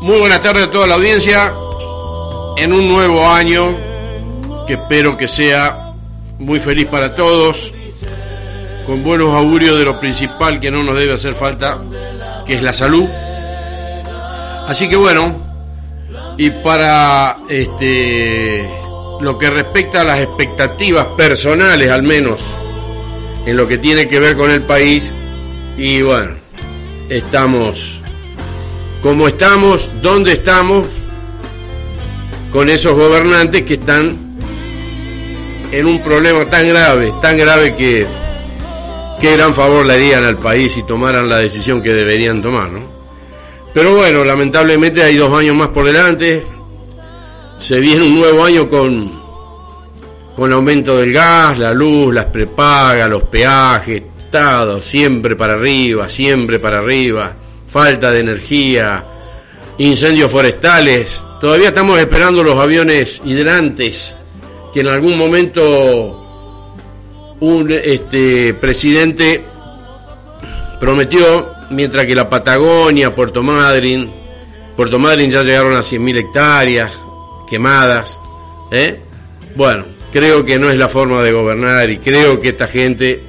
Muy buenas tardes a toda la audiencia en un nuevo año que espero que sea muy feliz para todos, con buenos augurios de lo principal que no nos debe hacer falta, que es la salud. Así que bueno, y para este lo que respecta a las expectativas personales al menos en lo que tiene que ver con el país y bueno, estamos como estamos, donde estamos con esos gobernantes que están en un problema tan grave, tan grave que qué gran favor le harían al país si tomaran la decisión que deberían tomar, ¿no? Pero bueno, lamentablemente hay dos años más por delante, se viene un nuevo año con, con aumento del gas, la luz, las prepagas, los peajes, todo, siempre para arriba, siempre para arriba, falta de energía, incendios forestales, todavía estamos esperando los aviones hidrantes que en algún momento un este, presidente prometió, mientras que la Patagonia, Puerto Madryn, Puerto Madryn ya llegaron a 100.000 hectáreas, quemadas. ¿eh? Bueno, creo que no es la forma de gobernar y creo que esta gente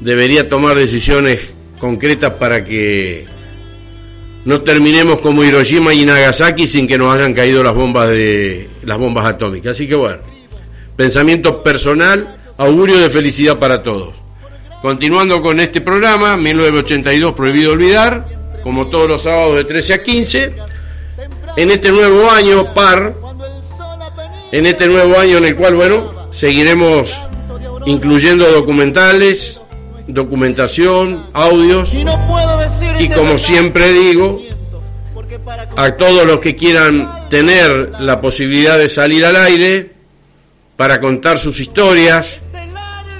debería tomar decisiones concretas para que no terminemos como Hiroshima y Nagasaki sin que nos hayan caído las bombas de las bombas atómicas. Así que bueno, pensamiento personal, augurio de felicidad para todos. Continuando con este programa, 1982 Prohibido Olvidar, como todos los sábados de 13 a 15, en este nuevo año par, en este nuevo año en el cual, bueno, seguiremos incluyendo documentales, documentación, audios y como siempre digo, a todos los que quieran tener la posibilidad de salir al aire para contar sus historias,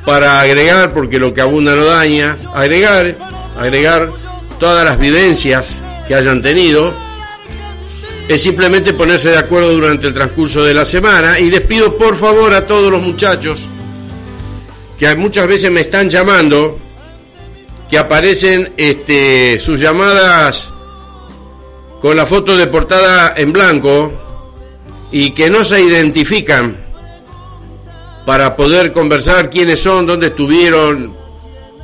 para agregar, porque lo que abunda no daña, agregar, agregar todas las vivencias que hayan tenido, es simplemente ponerse de acuerdo durante el transcurso de la semana. Y les pido por favor a todos los muchachos que muchas veces me están llamando, que aparecen este, sus llamadas con la foto de portada en blanco y que no se identifican para poder conversar quiénes son, dónde estuvieron,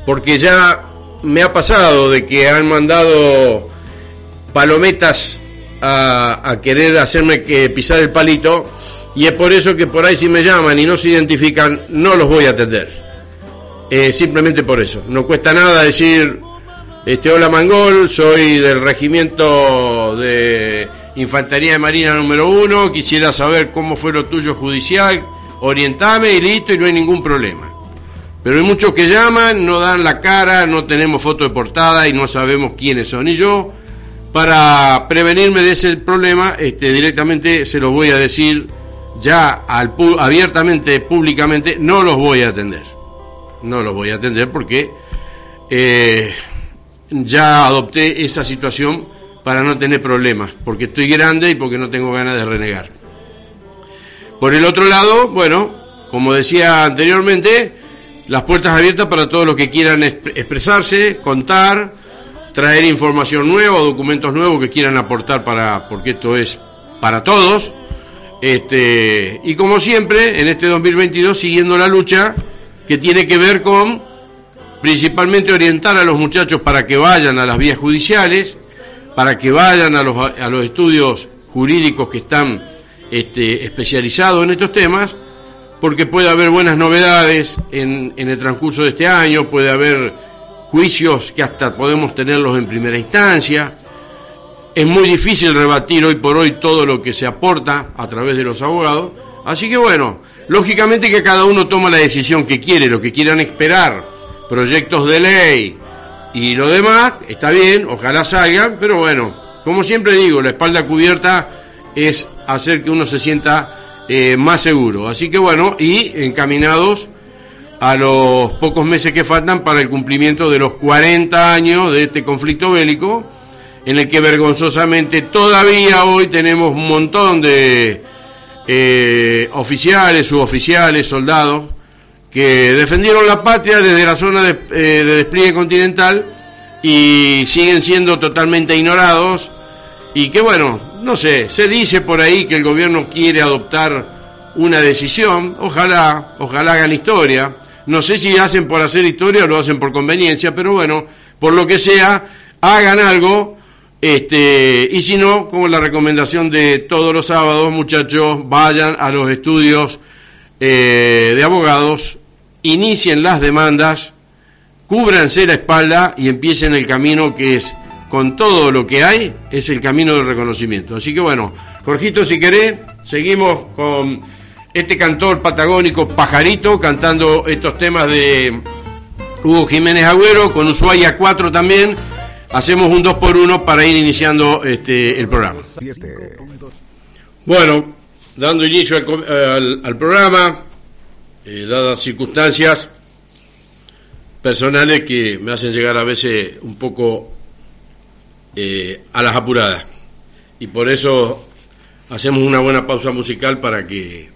porque ya me ha pasado de que han mandado palometas a, querer hacerme que pisar el palito y es por eso que por ahí si me llaman y no se identifican no los voy a atender. Eh, simplemente por eso. No cuesta nada decir, este, hola Mangol, soy del regimiento de Infantería de Marina número uno, quisiera saber cómo fue lo tuyo judicial, orientame y listo y no hay ningún problema. Pero hay muchos que llaman, no dan la cara, no tenemos foto de portada y no sabemos quiénes son. Y yo para prevenirme de ese problema, este, directamente se lo voy a decir ya al, abiertamente, públicamente, no los voy a atender. No los voy a atender porque eh, ya adopté esa situación para no tener problemas, porque estoy grande y porque no tengo ganas de renegar. Por el otro lado, bueno, como decía anteriormente, las puertas abiertas para todos los que quieran expresarse, contar, traer información nueva documentos nuevos que quieran aportar para, porque esto es para todos. Este, y como siempre, en este 2022, siguiendo la lucha que tiene que ver con principalmente orientar a los muchachos para que vayan a las vías judiciales, para que vayan a los, a los estudios jurídicos que están este, especializados en estos temas, porque puede haber buenas novedades en, en el transcurso de este año, puede haber juicios que hasta podemos tenerlos en primera instancia. Es muy difícil rebatir hoy por hoy todo lo que se aporta a través de los abogados. Así que bueno, lógicamente que cada uno toma la decisión que quiere, lo que quieran esperar, proyectos de ley y lo demás, está bien, ojalá salgan, pero bueno, como siempre digo, la espalda cubierta es hacer que uno se sienta eh, más seguro. Así que bueno, y encaminados a los pocos meses que faltan para el cumplimiento de los 40 años de este conflicto bélico, en el que vergonzosamente todavía hoy tenemos un montón de eh, oficiales, suboficiales, soldados, que defendieron la patria desde la zona de, eh, de despliegue continental y siguen siendo totalmente ignorados y que bueno, no sé, se dice por ahí que el gobierno quiere adoptar una decisión, ojalá, ojalá hagan historia. No sé si hacen por hacer historia o lo hacen por conveniencia, pero bueno, por lo que sea, hagan algo, este, y si no, como la recomendación de todos los sábados, muchachos, vayan a los estudios eh, de abogados, inicien las demandas, cúbranse la espalda y empiecen el camino que es, con todo lo que hay, es el camino del reconocimiento. Así que bueno, Jorgito, si querés, seguimos con este cantor patagónico Pajarito cantando estos temas de Hugo Jiménez Agüero, con Ushuaia 4 también. Hacemos un 2 por 1 para ir iniciando este, el programa. Bueno, dando inicio al, programa, eh, dadas circunstancias personales que me hacen llegar a veces un poco eh, a las apuradas. Y por eso hacemos una buena pausa musical para que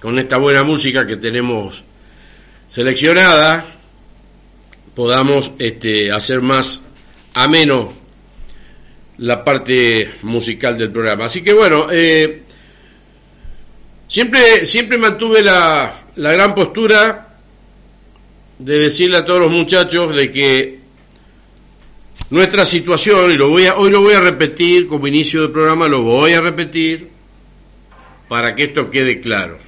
con esta buena música que tenemos seleccionada podamos este, hacer más ameno la parte musical del programa. Así que bueno, eh, siempre, siempre mantuve la, la gran postura de decirle a todos los muchachos de que nuestra situación, y lo voy a, hoy lo voy a repetir como inicio del programa, lo voy a repetir para que esto quede claro.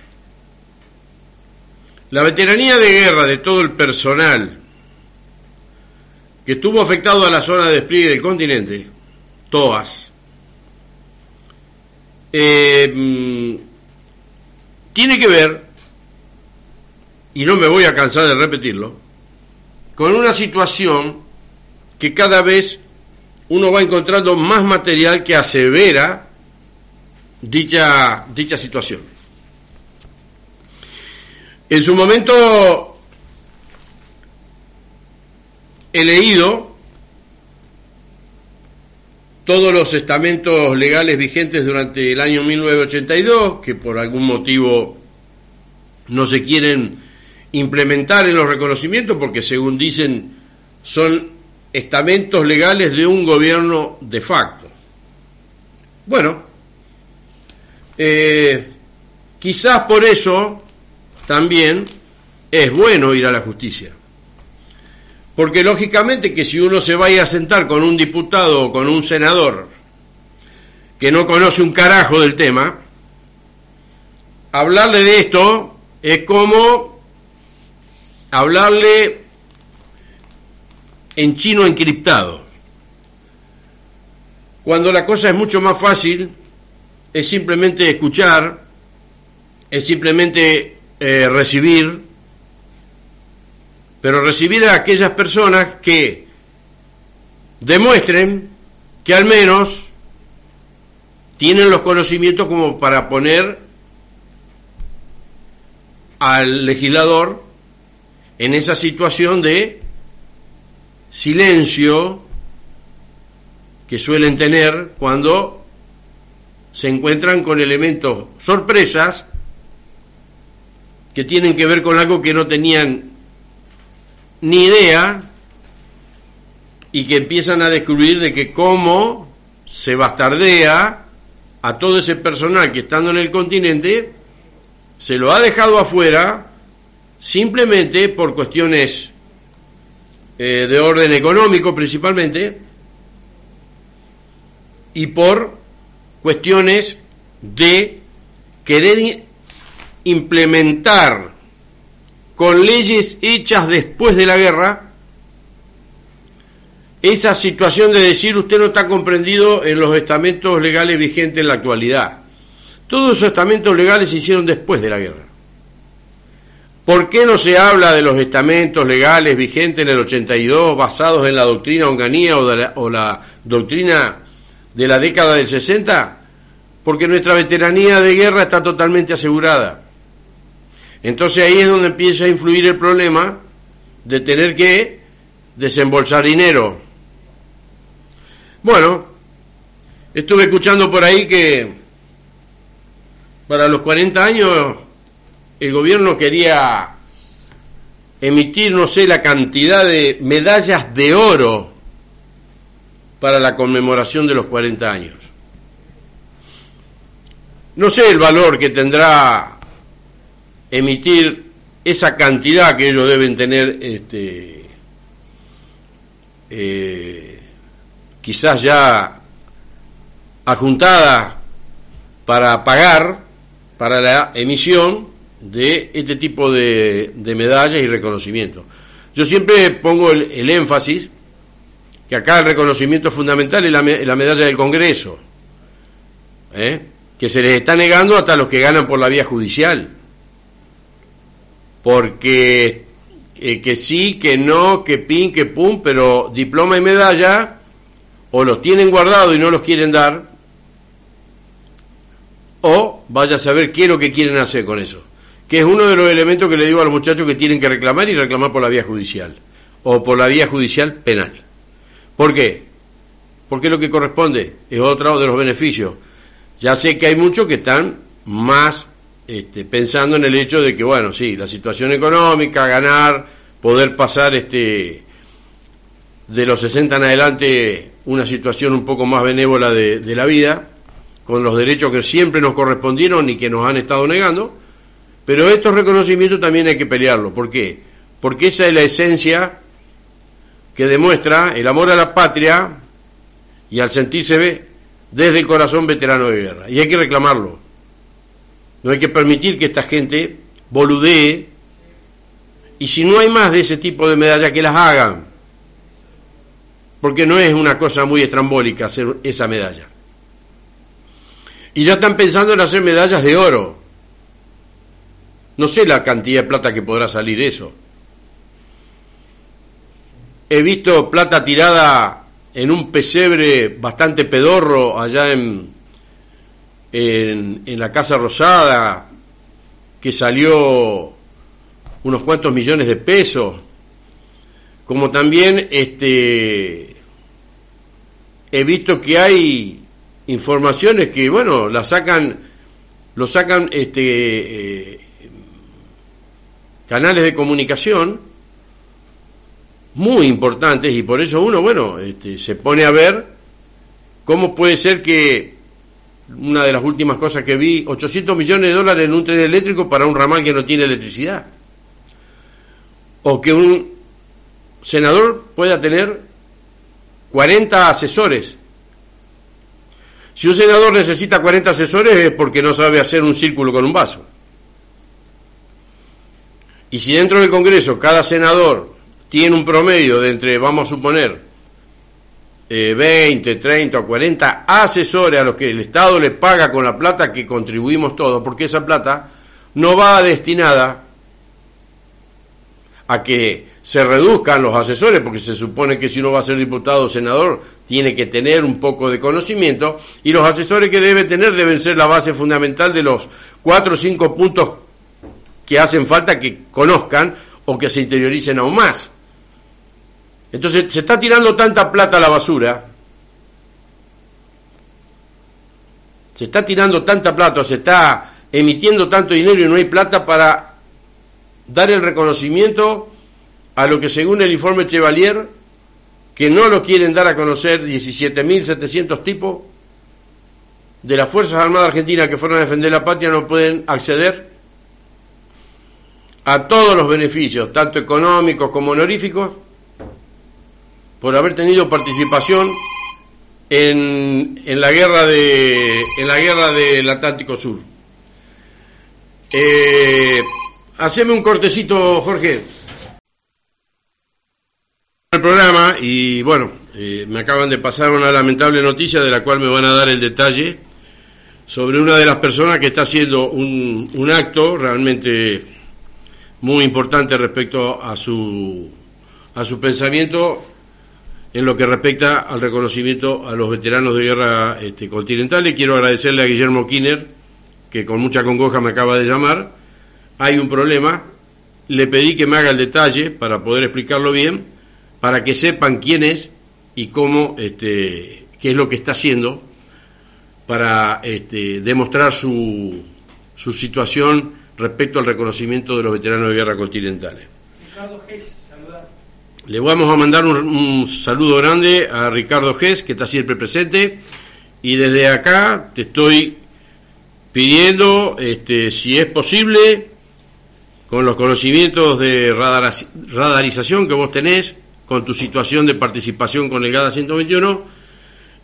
La veteranía de guerra de todo el personal que estuvo afectado a la zona de despliegue del continente, TOAS, eh, mm, tiene que ver, y no me voy a cansar de repetirlo, con una situación que cada vez uno va encontrando más material que asevera dicha, dicha situación. En su momento he leído todos los estamentos legales vigentes durante el año 1982, que por algún motivo no se quieren implementar en los reconocimientos porque según dicen son estamentos legales de un gobierno de facto. Bueno, eh, quizás por eso también es bueno ir a la justicia. Porque lógicamente que si uno se vaya a sentar con un diputado o con un senador que no conoce un carajo del tema, hablarle de esto es como hablarle en chino encriptado. Cuando la cosa es mucho más fácil, es simplemente escuchar, es simplemente eh, recibir, pero recibir a aquellas personas que demuestren que al menos tienen los conocimientos como para poner al legislador en esa situación de silencio que suelen tener cuando se encuentran con elementos sorpresas que tienen que ver con algo que no tenían ni idea y que empiezan a descubrir de que cómo se bastardea a todo ese personal que estando en el continente se lo ha dejado afuera simplemente por cuestiones eh, de orden económico principalmente y por cuestiones de querer implementar con leyes hechas después de la guerra, esa situación de decir usted no está comprendido en los estamentos legales vigentes en la actualidad. Todos esos estamentos legales se hicieron después de la guerra. ¿Por qué no se habla de los estamentos legales vigentes en el 82 basados en la doctrina onganía o, la, o la doctrina de la década del 60? Porque nuestra veteranía de guerra está totalmente asegurada. Entonces ahí es donde empieza a influir el problema de tener que desembolsar dinero. Bueno, estuve escuchando por ahí que para los 40 años el gobierno quería emitir, no sé, la cantidad de medallas de oro para la conmemoración de los 40 años. No sé el valor que tendrá emitir esa cantidad que ellos deben tener, este, eh, quizás ya ajuntada para pagar para la emisión de este tipo de, medallas y reconocimientos. Yo siempre pongo el, énfasis que acá el reconocimiento fundamental es la, medalla del Congreso, ¿eh? que se les está negando hasta los que ganan por la vía judicial, porque eh, que sí, que no, que pin, que pum, pero diploma y medalla o los tienen guardados y no los quieren dar, o vaya a saber qué es lo que quieren hacer con eso que es uno de los elementos que le digo a los muchachos que tienen que reclamar y reclamar por la vía judicial o por la vía judicial penal. ¿Por qué? Porque lo que corresponde es otro de los beneficios. Ya sé que hay muchos que están más este, pensando en el hecho de que, bueno, sí, la situación económica, ganar, poder pasar este, de los 60 en adelante una situación un poco más benévola de, la vida, con los derechos que siempre nos correspondieron y que nos han estado negando, pero estos reconocimientos también hay que pelearlos. ¿Por qué? Porque esa es la esencia que demuestra el amor a la patria y al sentirse desde el corazón veterano de guerra. Y hay que reclamarlo. No hay que permitir que esta gente boludee. Y si no hay más de ese tipo de medallas, que las hagan. Porque no es una cosa muy estrambólica hacer esa medalla. Y ya están pensando en hacer medallas de oro. No sé la cantidad de plata que podrá salir eso. He visto plata tirada en un pesebre bastante pedorro allá en, en, la Casa Rosada, que salió unos cuantos millones de pesos, como también este, he visto que hay informaciones que, bueno, la sacan, lo sacan este, eh, canales de comunicación muy importantes y por eso uno, bueno, este, se pone a ver cómo puede ser que una de las últimas cosas que vi, 800 millones de dólares en un tren eléctrico para un ramal que no tiene electricidad. O que un senador pueda tener 40 asesores. Si un senador necesita 40 asesores es porque no sabe hacer un círculo con un vaso. Y si dentro del Congreso cada senador tiene un promedio de entre, vamos a suponer, 20, 30 o 40 asesores a los que el Estado le paga con la plata que contribuimos todos, porque esa plata no va destinada a que se reduzcan los asesores, porque se supone que si uno va a ser diputado o senador tiene que tener un poco de conocimiento, y los asesores que debe tener deben ser la base fundamental de los cuatro o cinco puntos que hacen falta que conozcan o que se interioricen aún más. Entonces se está tirando tanta plata a la basura, se está tirando tanta plata, se está emitiendo tanto dinero y no hay plata para dar el reconocimiento a lo que según el informe Chevalier, que no lo quieren dar a conocer 17.700 tipos de las Fuerzas Armadas Argentinas que fueron a defender la patria, no pueden acceder a todos los beneficios, tanto económicos como honoríficos, por haber tenido participación en, en la guerra de en la guerra del Atlántico Sur. Eh, haceme un cortecito, Jorge. El programa y bueno, eh, me acaban de pasar una lamentable noticia de la cual me van a dar el detalle sobre una de las personas que está haciendo un, un acto realmente muy importante respecto a su, a su pensamiento en lo que respecta al reconocimiento a los veteranos de guerra este, continentales. Quiero agradecerle a Guillermo Kinner, que con mucha congoja me acaba de llamar. Hay un problema, le pedí que me haga el detalle para poder explicarlo bien, para que sepan quién es y cómo, este, qué es lo que está haciendo para este, demostrar su, su situación respecto al reconocimiento de los veteranos de guerra continentales. Le vamos a mandar un, saludo grande a Ricardo Gess, que está siempre presente, y desde acá te estoy pidiendo, este, si es posible, con los conocimientos de radarización que vos tenés, con tu situación de participación con el GADA 121,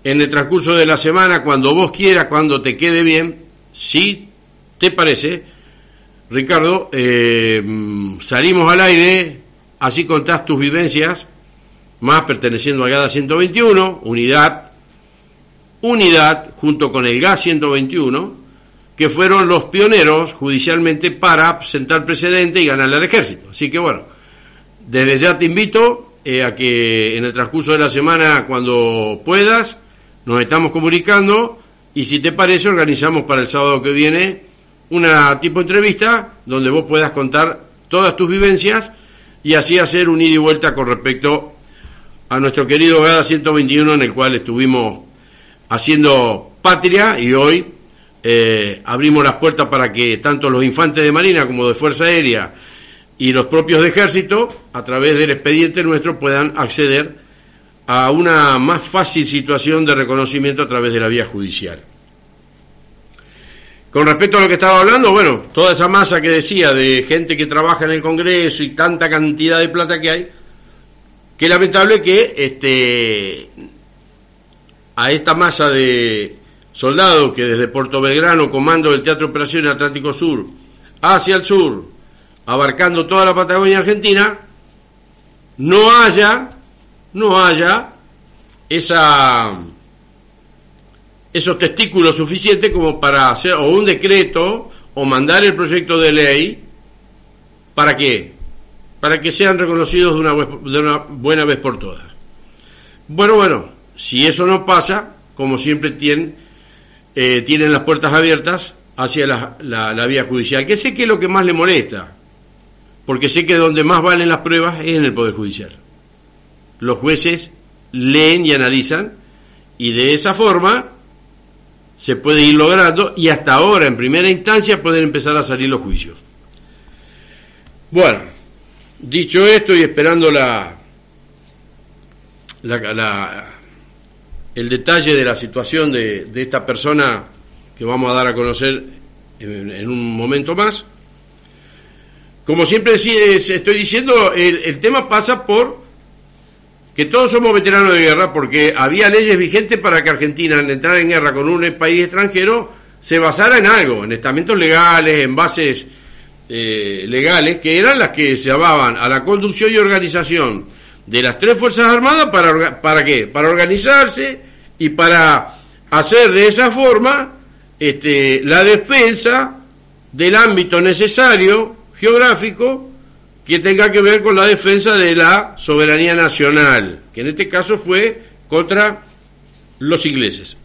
en el transcurso de la semana, cuando vos quieras, cuando te quede bien, si te parece, Ricardo, eh, salimos al aire, así contás tus vivencias, más perteneciendo al GADA 121, unidad, unidad junto con el GAS 121, que fueron los pioneros judicialmente para sentar precedente y ganarle al ejército. Así que bueno, desde ya te invito eh, a que en el transcurso de la semana, cuando puedas, nos estamos comunicando y si te parece, organizamos para el sábado que viene una tipo de entrevista donde vos puedas contar todas tus vivencias y así hacer un ida y vuelta con respecto a nuestro querido GADA 121 en el cual estuvimos haciendo patria y hoy eh, abrimos las puertas para que tanto los infantes de Marina como de Fuerza Aérea y los propios de Ejército, a través del expediente nuestro, puedan acceder a una más fácil situación de reconocimiento a través de la vía judicial. Con respecto a lo que estaba hablando, bueno, toda esa masa que decía de gente que trabaja en el Congreso y tanta cantidad de plata que hay, que lamentable que este a esta masa de soldado que desde Puerto Belgrano, comando del Teatro Operaciones Atlántico Sur, hacia el sur, abarcando toda la Patagonia Argentina, no haya, no haya esa, esos testículos suficientes como para hacer o un decreto o mandar el proyecto de ley, ¿para qué? Para que sean reconocidos de una, de una buena vez por todas. Bueno, bueno, si eso no pasa, como siempre tienen, eh, tienen las puertas abiertas hacia la, vía judicial, que sé que es lo que más le molesta, porque sé que donde más valen las pruebas es en el Poder Judicial. Los jueces leen y analizan y de esa forma se puede ir logrando y hasta ahora en primera instancia pueden empezar a salir los juicios. Bueno, dicho esto y esperando la, la, el detalle de la situación de, esta persona que vamos a dar a conocer en, un momento más. Como siempre estoy diciendo, el, tema pasa por que todos somos veteranos de guerra porque había leyes vigentes para que Argentina al entrar en guerra con un país extranjero se basara en algo, en estamentos legales, en bases eh, legales, que eran las que se ababan a la conducción y organización de las tres Fuerzas Armadas para, para qué? Para organizarse y para hacer de esa forma este, la defensa del ámbito necesario geográfico que tenga que ver con la defensa de la soberanía nacional, que en este caso fue contra los ingleses.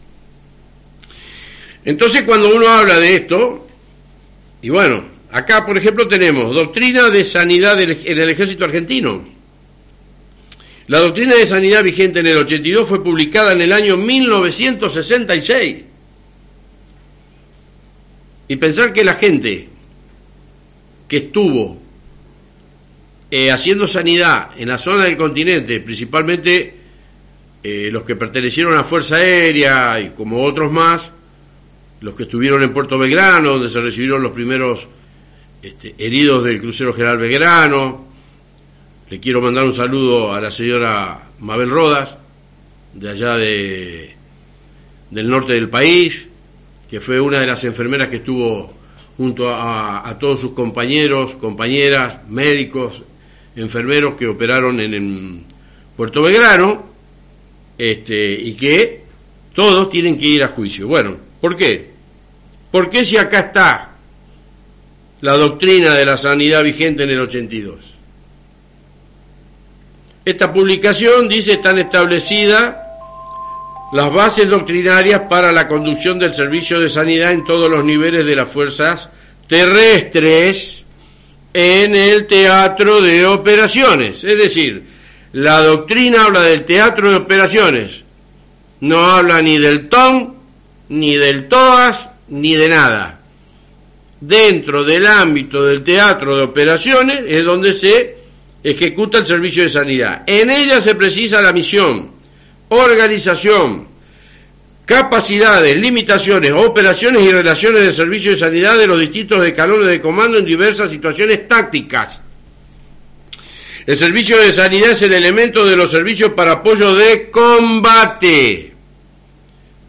Entonces cuando uno habla de esto, y bueno, acá por ejemplo tenemos doctrina de sanidad en el ejército argentino, la doctrina de sanidad vigente en el 82 fue publicada en el año 1966. Y pensar que la gente que estuvo eh, haciendo sanidad en la zona del continente, principalmente eh, los que pertenecieron a la Fuerza Aérea y como otros más, los que estuvieron en Puerto Belgrano, donde se recibieron los primeros este, heridos del crucero General Belgrano, le quiero mandar un saludo a la señora Mabel Rodas, de allá de, del norte del país, que fue una de las enfermeras que estuvo junto a, todos sus compañeros, compañeras, médicos, enfermeros que operaron en, Puerto Belgrano, este, y que todos tienen que ir a juicio. Bueno, ¿por qué? Porque si acá está la doctrina de la sanidad vigente en el 82? Esta publicación dice están establecidas las bases doctrinarias para la conducción del servicio de sanidad en todos los niveles de las fuerzas terrestres en el teatro de operaciones. Es decir, la doctrina habla del teatro de operaciones, no habla ni del TON, ni del TOAS, ni de nada. Dentro del ámbito del teatro de operaciones es donde se ejecuta el servicio de sanidad. En ella se precisa la misión, organización, capacidades, limitaciones, operaciones y relaciones de servicio de sanidad de los distintos escalones de comando en diversas situaciones tácticas. El servicio de sanidad es el elemento de los servicios para apoyo de combate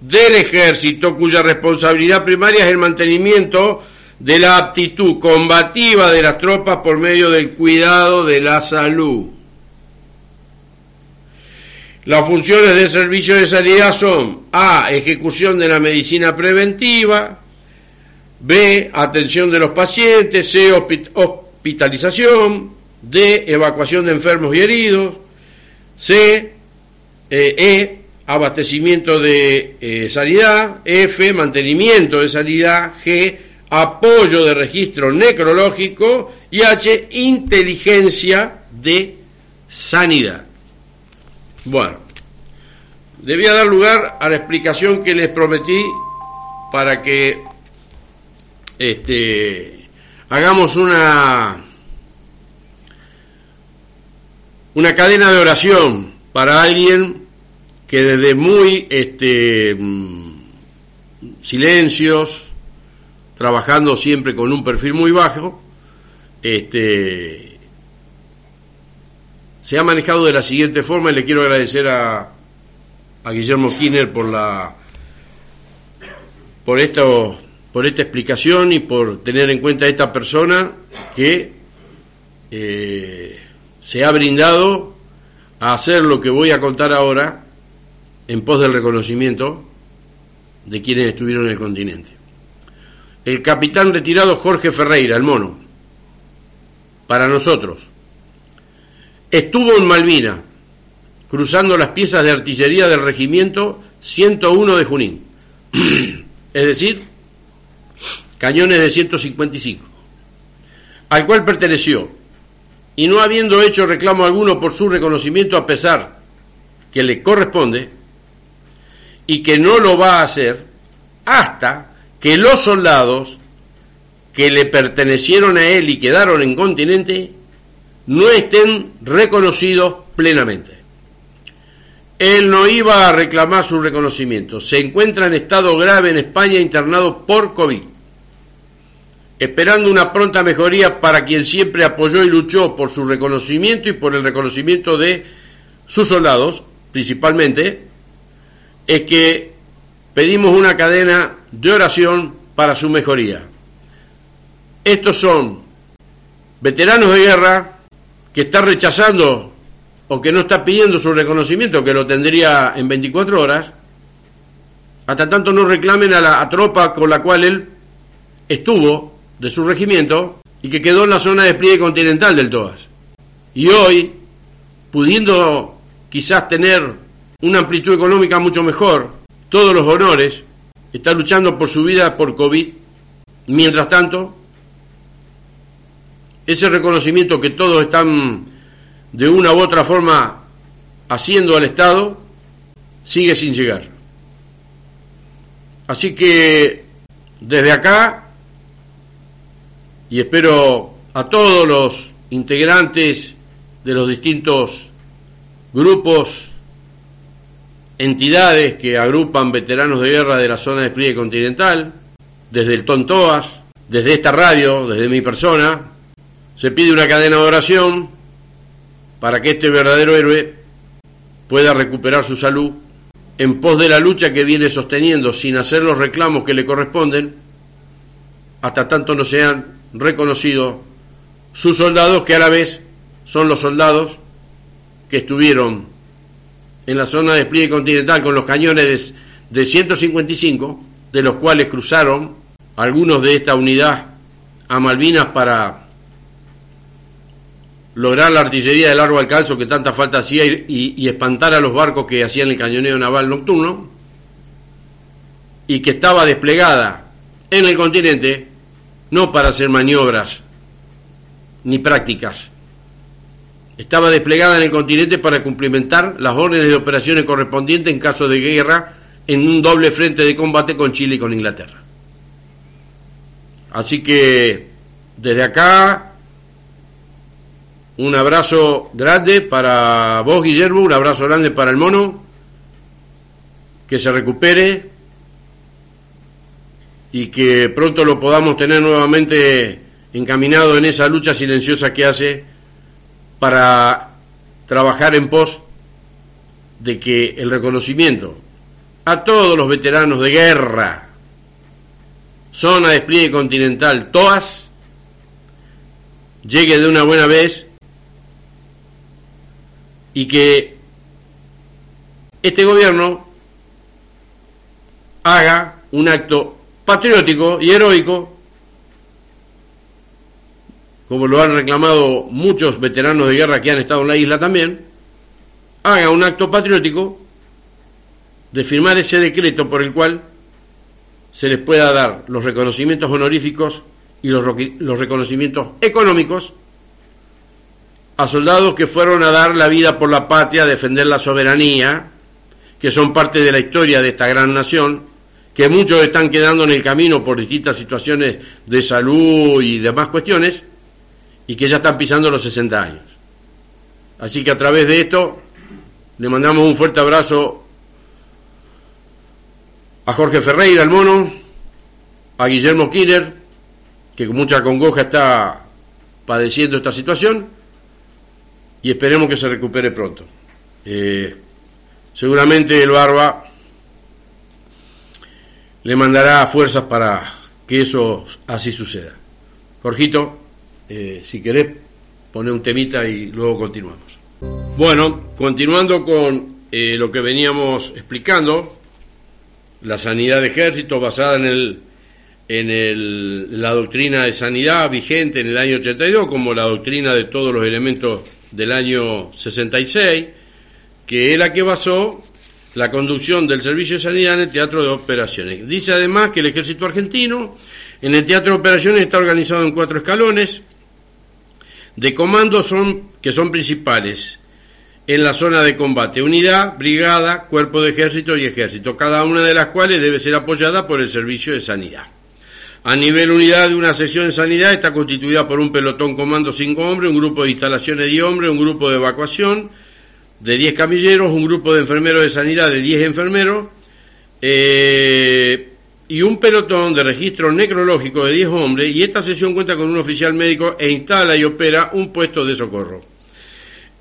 del ejército cuya responsabilidad primaria es el mantenimiento de la aptitud combativa de las tropas por medio del cuidado de la salud. Las funciones del servicio de sanidad son A. Ejecución de la medicina preventiva, B. Atención de los pacientes, C. Hospitalización, D. Evacuación de enfermos y heridos, C. Eh, e. Abastecimiento de eh, sanidad, F. Mantenimiento de sanidad, G. Apoyo de registro necrológico y H. Inteligencia de sanidad. Bueno, debía dar lugar a la explicación que les prometí para que este, hagamos una, una cadena de oración para alguien que desde muy este, mm, silencios, trabajando siempre con un perfil muy bajo, este, se ha manejado de la siguiente forma y le quiero agradecer a, a Guillermo Skinner por la por esto por esta explicación y por tener en cuenta a esta persona que eh, se ha brindado a hacer lo que voy a contar ahora en pos del reconocimiento de quienes estuvieron en el continente. El capitán retirado Jorge Ferreira, el mono, para nosotros, Estuvo en Malvina, cruzando las piezas de artillería del regimiento 101 de Junín, es decir, cañones de 155, al cual perteneció, y no habiendo hecho reclamo alguno por su reconocimiento a pesar que le corresponde, y que no lo va a hacer hasta que los soldados que le pertenecieron a él y quedaron en continente no estén reconocidos plenamente. Él no iba a reclamar su reconocimiento. Se encuentra en estado grave en España internado por COVID, esperando una pronta mejoría para quien siempre apoyó y luchó por su reconocimiento y por el reconocimiento de sus soldados, principalmente, es que pedimos una cadena de oración para su mejoría. Estos son veteranos de guerra, que está rechazando o que no está pidiendo su reconocimiento, que lo tendría en 24 horas, hasta tanto no reclamen a la tropa con la cual él estuvo de su regimiento y que quedó en la zona de despliegue continental del TOAS. Y hoy, pudiendo quizás tener una amplitud económica mucho mejor, todos los honores, está luchando por su vida por COVID. Mientras tanto, ese reconocimiento que todos están de una u otra forma haciendo al Estado sigue sin llegar. Así que desde acá, y espero a todos los integrantes de los distintos grupos, entidades que agrupan veteranos de guerra de la zona de despliegue continental, desde el Tontoas, desde esta radio, desde mi persona, se pide una cadena de oración para que este verdadero héroe pueda recuperar su salud en pos de la lucha que viene sosteniendo sin hacer los reclamos que le corresponden, hasta tanto no sean reconocidos sus soldados, que a la vez son los soldados que estuvieron en la zona de despliegue continental con los cañones de, de 155, de los cuales cruzaron algunos de esta unidad a Malvinas para lograr la artillería de largo alcance que tanta falta hacía y, espantar a los barcos que hacían el cañoneo naval nocturno y que estaba desplegada en el continente no para hacer maniobras ni prácticas. Estaba desplegada en el continente para cumplimentar las órdenes de operaciones correspondientes en caso de guerra en un doble frente de combate con Chile y con Inglaterra. Así que desde acá un abrazo grande para vos, Guillermo, un abrazo grande para el mono. que se recupere y que pronto lo podamos tener nuevamente encaminado en esa lucha silenciosa que hace para trabajar en pos de que el reconocimiento a todos los veteranos de guerra, zona de despliegue continental, TOAS, llegue de una buena vez y que este gobierno haga un acto patriótico y heroico, como lo han reclamado muchos veteranos de guerra que han estado en la isla también, haga un acto patriótico de firmar ese decreto por el cual se les pueda dar los reconocimientos honoríficos y los, reconocimientos económicos a soldados que fueron a dar la vida por la patria, a defender la soberanía, que son parte de la historia de esta gran nación, que muchos están quedando en el camino por distintas situaciones de salud y demás cuestiones, y que ya están pisando los 60 años. Así que a través de esto le mandamos un fuerte abrazo a Jorge Ferreira, el mono, a Guillermo Killer, que con mucha congoja está padeciendo esta situación, y esperemos que se recupere pronto. Eh, seguramente el Barba le mandará fuerzas para que eso así suceda. Jorgito, eh, si querés, poner un temita y luego continuamos. Bueno, continuando con eh, lo que veníamos explicando, la sanidad de ejército basada en el en el, la doctrina de sanidad vigente en el año 82, como la doctrina de todos los elementos del año 66, que es la que basó la conducción del servicio de sanidad en el teatro de operaciones. Dice además que el ejército argentino en el teatro de operaciones está organizado en cuatro escalones de comando son, que son principales en la zona de combate, unidad, brigada, cuerpo de ejército y ejército, cada una de las cuales debe ser apoyada por el servicio de sanidad. A nivel unidad de una sección de sanidad está constituida por un pelotón comando cinco hombres, un grupo de instalaciones de hombres, un grupo de evacuación de 10 camilleros, un grupo de enfermeros de sanidad de 10 enfermeros eh, y un pelotón de registro necrológico de 10 hombres y esta sección cuenta con un oficial médico e instala y opera un puesto de socorro.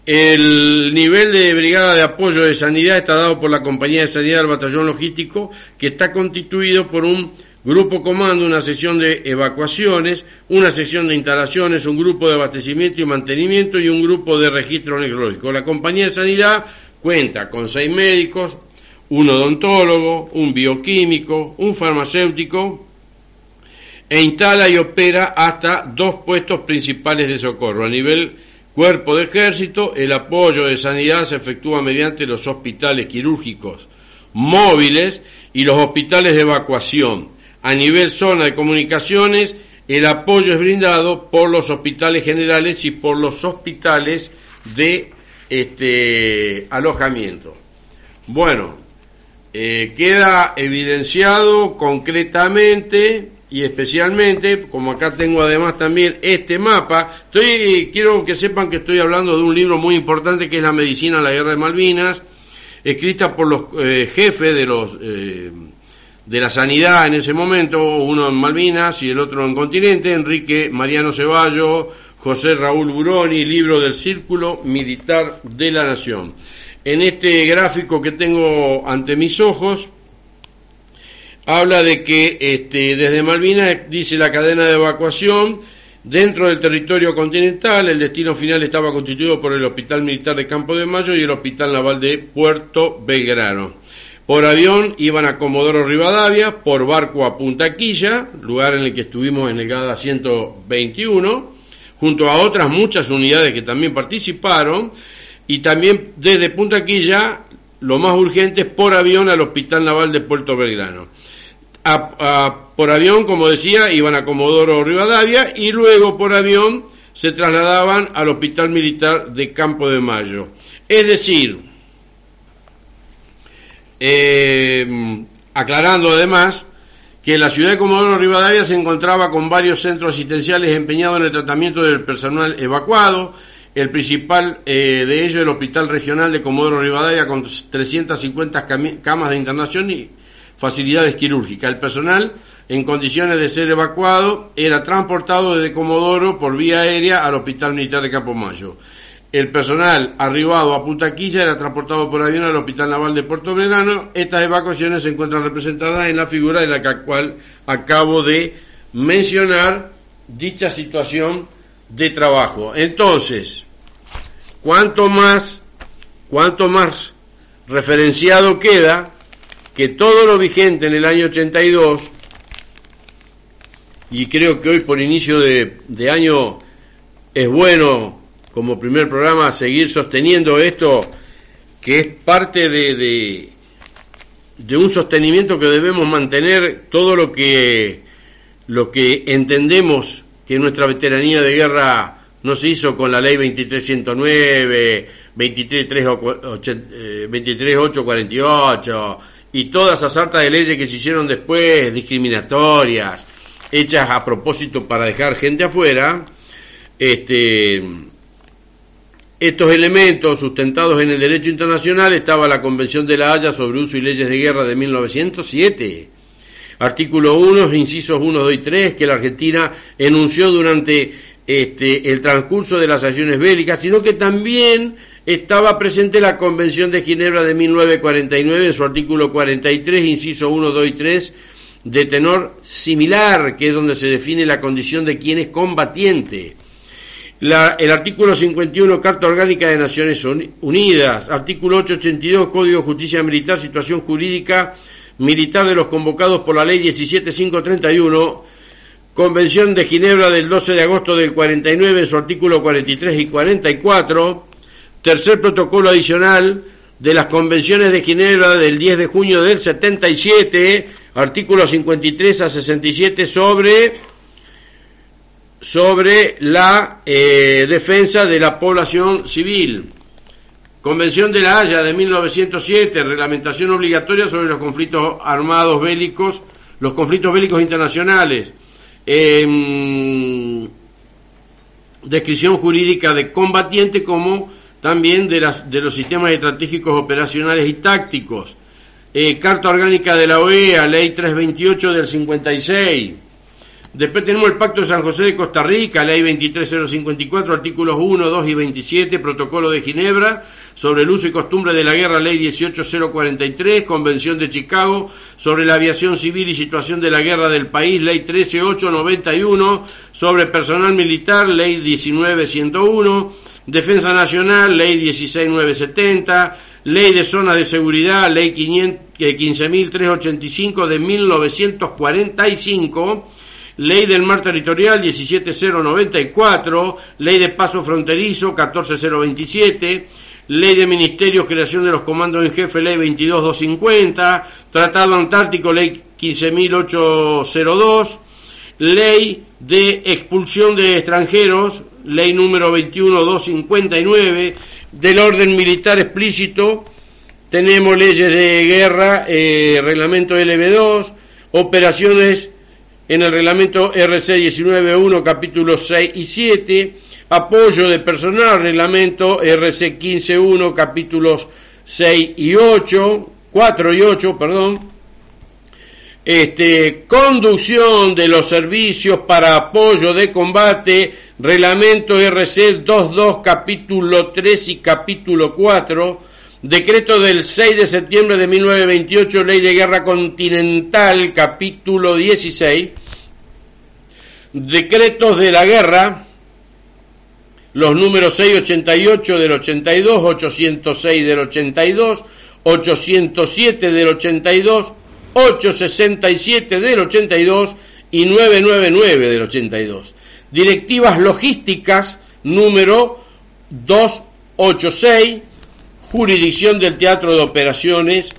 El nivel de brigada de apoyo de sanidad está dado por la compañía de sanidad del batallón logístico, que está constituido por un grupo comando, una sección de evacuaciones, una sección de instalaciones, un grupo de abastecimiento y mantenimiento y un grupo de registro necrológico. La compañía de sanidad cuenta con seis médicos, un odontólogo, un bioquímico, un farmacéutico e instala y opera hasta dos puestos principales de socorro a nivel Cuerpo de Ejército, el apoyo de sanidad se efectúa mediante los hospitales quirúrgicos móviles y los hospitales de evacuación. A nivel zona de comunicaciones, el apoyo es brindado por los hospitales generales y por los hospitales de este, alojamiento. Bueno, eh, queda evidenciado concretamente y especialmente, como acá tengo además también este mapa, estoy, quiero que sepan que estoy hablando de un libro muy importante que es La medicina en la guerra de Malvinas, escrita por los eh, jefes de los eh, de la sanidad en ese momento, uno en Malvinas y el otro en Continente, Enrique Mariano Ceballo, José Raúl Buroni, libro del Círculo Militar de la Nación. En este gráfico que tengo ante mis ojos, habla de que este, desde Malvinas, dice la cadena de evacuación, dentro del territorio continental, el destino final estaba constituido por el Hospital Militar de Campo de Mayo y el Hospital Naval de Puerto Belgrano. Por avión iban a Comodoro Rivadavia, por barco a Punta Quilla, lugar en el que estuvimos en el GADA 121, junto a otras muchas unidades que también participaron, y también desde Punta Quilla, lo más urgente es por avión al Hospital Naval de Puerto Belgrano por avión, como decía, iban a Comodoro Rivadavia y luego por avión se trasladaban al Hospital Militar de Campo de Mayo. Es decir, eh, aclarando además que la ciudad de Comodoro Rivadavia se encontraba con varios centros asistenciales empeñados en el tratamiento del personal evacuado, el principal eh, de ellos el Hospital Regional de Comodoro Rivadavia con 350 camas de internación y facilidades quirúrgicas. El personal en condiciones de ser evacuado era transportado desde Comodoro por vía aérea al Hospital Militar de Campo Mayo. El personal arribado a Puntaquilla era transportado por avión al Hospital Naval de Puerto Verano. Estas evacuaciones se encuentran representadas en la figura en la cual acabo de mencionar dicha situación de trabajo. Entonces, cuanto más, cuanto más referenciado queda que todo lo vigente en el año 82, y creo que hoy por inicio de, de año es bueno como primer programa seguir sosteniendo esto que es parte de, un sostenimiento que debemos mantener todo lo que lo que entendemos que nuestra veteranía de guerra no se hizo con la ley 2309, 23848 y todas esas hartas leyes que se hicieron después, discriminatorias, hechas a propósito para dejar gente afuera, este, estos elementos sustentados en el derecho internacional estaba la Convención de la Haya sobre Uso y Leyes de Guerra de 1907, artículo 1, incisos 1, 2 y 3, que la Argentina enunció durante este, el transcurso de las acciones bélicas, sino que también estaba presente la Convención de Ginebra de 1949 en su artículo 43, inciso 1, 2 y 3, de tenor similar, que es donde se define la condición de quien es combatiente. El artículo 51, Carta Orgánica de Naciones Unidas, artículo 882, Código de Justicia Militar, situación jurídica militar de los convocados por la ley 17531, Convención de Ginebra del 12 de agosto del 49 en su artículo 43 y 44, tercer protocolo adicional de las convenciones de Ginebra del 10 de junio del 77, artículos 53 a 67 sobre sobre la eh, defensa de la población civil. Convención de la Haya de 1907, reglamentación obligatoria sobre los conflictos armados bélicos, los conflictos bélicos internacionales. Em, descripción jurídica de combatiente como también de, las, de los sistemas estratégicos operacionales y tácticos. Eh, Carta Orgánica de la OEA, Ley 328 del 56. Después tenemos el Pacto de San José de Costa Rica, Ley 23054, artículos 1, 2 y 27, Protocolo de Ginebra, sobre el uso y costumbre de la guerra, ley 18043, Convención de Chicago sobre la aviación civil y situación de la guerra del país, ley 13891, sobre personal militar, ley 19101, Defensa Nacional, ley 16970, ley de zona de seguridad, ley 15385 de 1945, Ley del Mar Territorial 17094, Ley de Paso Fronterizo 14027, Ley de Ministerios, creación de los comandos en jefe, Ley 22250, Tratado Antártico, Ley 15802, Ley de Expulsión de Extranjeros, Ley número 21259, del orden militar explícito, tenemos leyes de guerra, eh, reglamento LB2, operaciones en el reglamento RC 19.1, capítulos 6 y 7, apoyo de personal, reglamento RC 15.1, capítulos 6 y 8, 4 y 8, perdón, este, conducción de los servicios para apoyo de combate, reglamento RC 2.2, capítulo 3 y capítulo 4, decreto del 6 de septiembre de 1928, ley de guerra continental, capítulo 16, decretos de la guerra, los números 688 del 82, 806 del 82, 807 del 82, 867 del 82 y 999 del 82. Directivas logísticas número 286, jurisdicción del Teatro de Operaciones,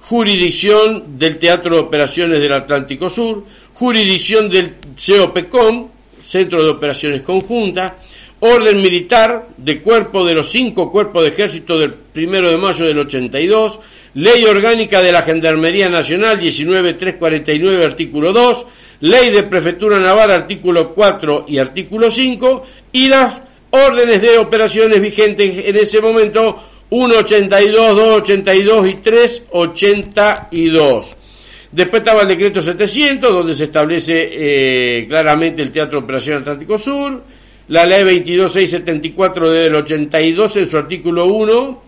jurisdicción del Teatro de Operaciones del Atlántico Sur, jurisdicción del COPECOM, Centro de Operaciones Conjuntas, orden militar de cuerpo de los cinco cuerpos de ejército del primero de mayo del 82, ley orgánica de la Gendarmería Nacional 19349 artículo 2, ley de prefectura naval artículo 4 y artículo 5 y las órdenes de operaciones vigentes en ese momento 1.82, 2.82 y 3.82. Después estaba el decreto 700, donde se establece eh, claramente el Teatro Operación Atlántico Sur, la ley 22674 del 82 en su artículo 1,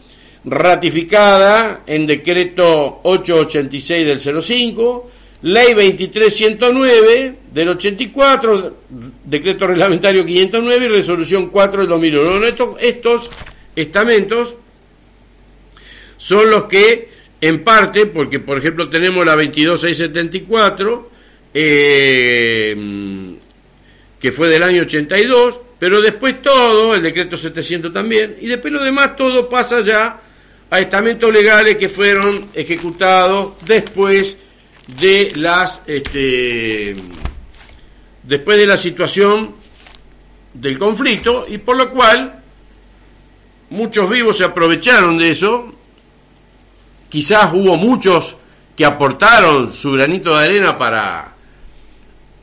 ratificada en decreto 886 del 05, ley 23109 del 84, decreto reglamentario 509 y resolución 4 del 2001. Estos, estos estamentos son los que, en parte, porque por ejemplo tenemos la 22674, eh, que fue del año 82, pero después todo, el decreto 700 también, y después lo demás todo pasa ya a estamentos legales que fueron ejecutados después de las este, después de la situación del conflicto y por lo cual muchos vivos se aprovecharon de eso quizás hubo muchos que aportaron su granito de arena para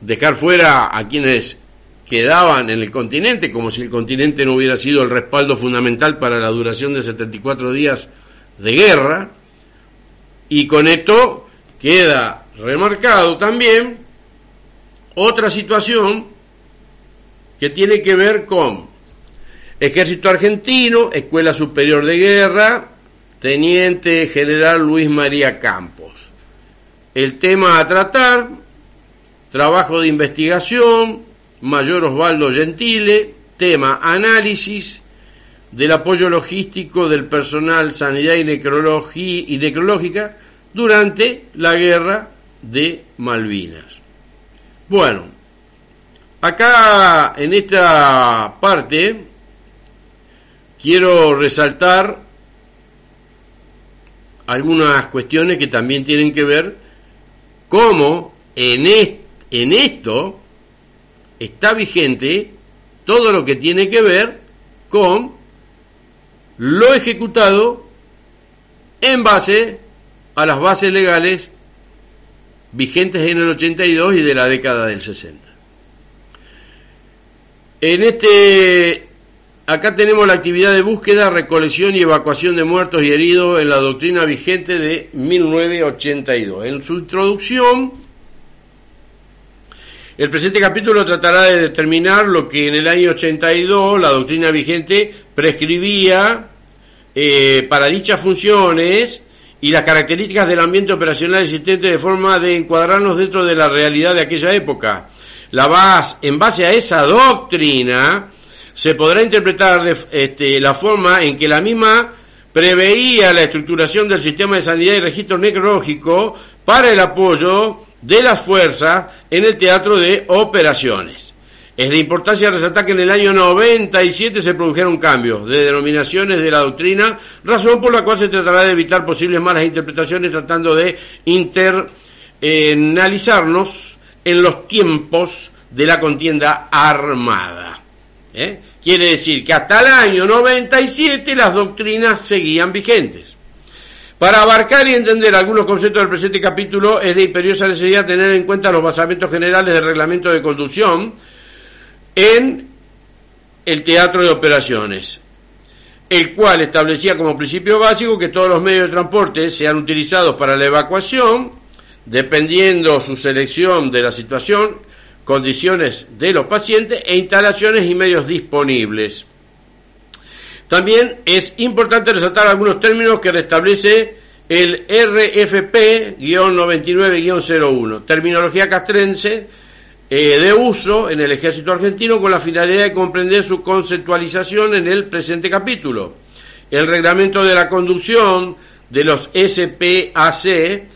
dejar fuera a quienes quedaban en el continente, como si el continente no hubiera sido el respaldo fundamental para la duración de 74 días de guerra, y con esto queda remarcado también otra situación que tiene que ver con Ejército Argentino, Escuela Superior de Guerra, Teniente General Luis María Campos. El tema a tratar, trabajo de investigación, Mayor Osvaldo Gentile, tema análisis del apoyo logístico del personal sanidad y, y necrológica durante la guerra de Malvinas. Bueno, acá en esta parte quiero resaltar algunas cuestiones que también tienen que ver cómo en, en esto está vigente todo lo que tiene que ver con lo ejecutado en base a las bases legales vigentes en el 82 y de la década del 60. En este, acá tenemos la actividad de búsqueda, recolección y evacuación de muertos y heridos en la doctrina vigente de 1982. En su introducción, el presente capítulo tratará de determinar lo que en el año 82 la doctrina vigente prescribía eh, para dichas funciones y las características del ambiente operacional existente de forma de encuadrarnos dentro de la realidad de aquella época. La base, en base a esa doctrina se podrá interpretar de, este, la forma en que la misma preveía la estructuración del sistema de sanidad y registro necrológico para el apoyo de las fuerzas en el teatro de operaciones. Es de importancia resaltar que en el año 97 se produjeron cambios de denominaciones de la doctrina, razón por la cual se tratará de evitar posibles malas interpretaciones tratando de internalizarnos en los tiempos de la contienda armada. ¿Eh? Quiere decir que hasta el año 97 las doctrinas seguían vigentes. Para abarcar y entender algunos conceptos del presente capítulo es de imperiosa necesidad tener en cuenta los basamentos generales del reglamento de conducción en el teatro de operaciones, el cual establecía como principio básico que todos los medios de transporte sean utilizados para la evacuación, dependiendo su selección de la situación, condiciones de los pacientes e instalaciones y medios disponibles. También es importante resaltar algunos términos que restablece el RFP-99-01, terminología castrense eh, de uso en el ejército argentino con la finalidad de comprender su conceptualización en el presente capítulo. El reglamento de la conducción de los SPAC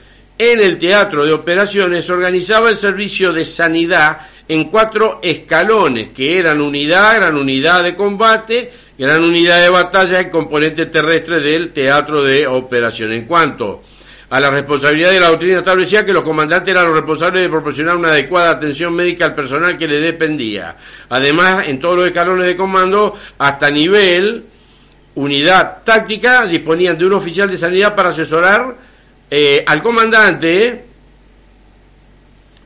en el teatro de operaciones organizaba el servicio de sanidad en cuatro escalones, que eran unidad, gran unidad de combate, gran unidad de batalla y componente terrestre del teatro de operación. En cuanto a la responsabilidad de la doctrina establecía que los comandantes eran los responsables de proporcionar una adecuada atención médica al personal que le dependía. Además, en todos los escalones de comando, hasta nivel unidad táctica, disponían de un oficial de sanidad para asesorar eh, al comandante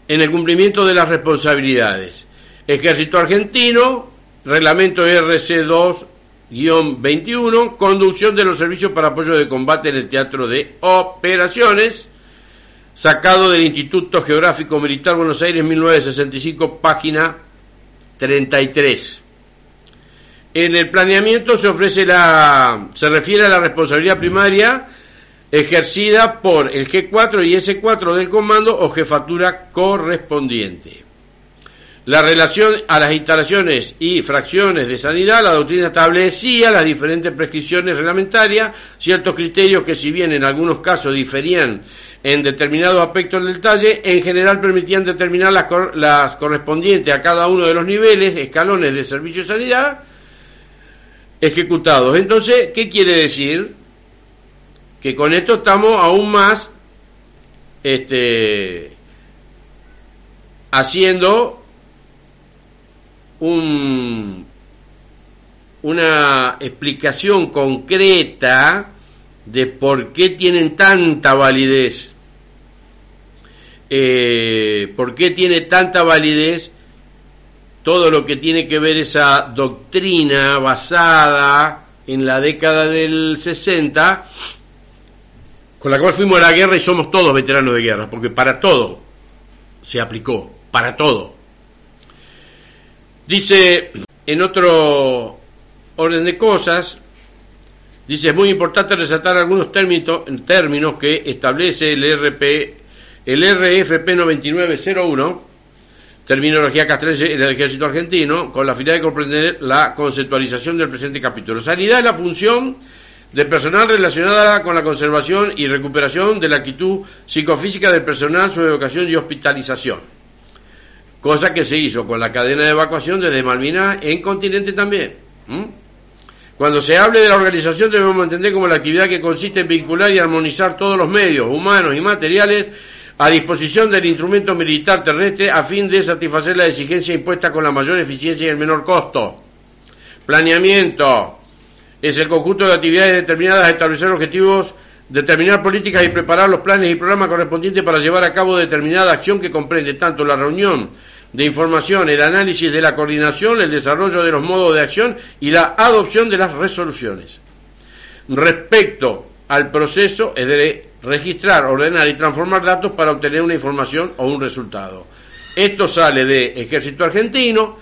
en el cumplimiento de las responsabilidades. Ejército argentino reglamento RC2-21, conducción de los servicios para apoyo de combate en el teatro de operaciones, sacado del Instituto Geográfico Militar Buenos Aires 1965, página 33. En el planeamiento se ofrece la se refiere a la responsabilidad primaria ejercida por el G4 y S4 del comando o jefatura correspondiente. La relación a las instalaciones y fracciones de sanidad, la doctrina establecía las diferentes prescripciones reglamentarias, ciertos criterios que si bien en algunos casos diferían en determinados aspectos del detalle, en general permitían determinar las, las correspondientes a cada uno de los niveles, escalones de servicio de sanidad ejecutados. Entonces, ¿qué quiere decir? Que con esto estamos aún más este, haciendo un, una explicación concreta de por qué tienen tanta validez. Eh, por qué tiene tanta validez todo lo que tiene que ver esa doctrina basada en la década del 60, con la cual fuimos a la guerra y somos todos veteranos de guerra, porque para todo se aplicó, para todo. Dice en otro orden de cosas, dice es muy importante resaltar algunos términos, términos que establece el RP el RFP 9901, terminología castrense en el ejército argentino, con la finalidad de comprender la conceptualización del presente capítulo. Sanidad es la función de personal relacionada con la conservación y recuperación de la actitud psicofísica del personal, su educación y hospitalización. Cosa que se hizo con la cadena de evacuación desde Malvinas en continente también. Cuando se hable de la organización debemos entender como la actividad que consiste en vincular y armonizar todos los medios humanos y materiales a disposición del instrumento militar terrestre a fin de satisfacer la exigencia impuesta con la mayor eficiencia y el menor costo. Planeamiento es el conjunto de actividades determinadas a establecer objetivos, determinar políticas y preparar los planes y programas correspondientes para llevar a cabo determinada acción que comprende tanto la reunión de información, el análisis de la coordinación, el desarrollo de los modos de acción y la adopción de las resoluciones. Respecto al proceso, es de registrar, ordenar y transformar datos para obtener una información o un resultado. Esto sale de Ejército Argentino,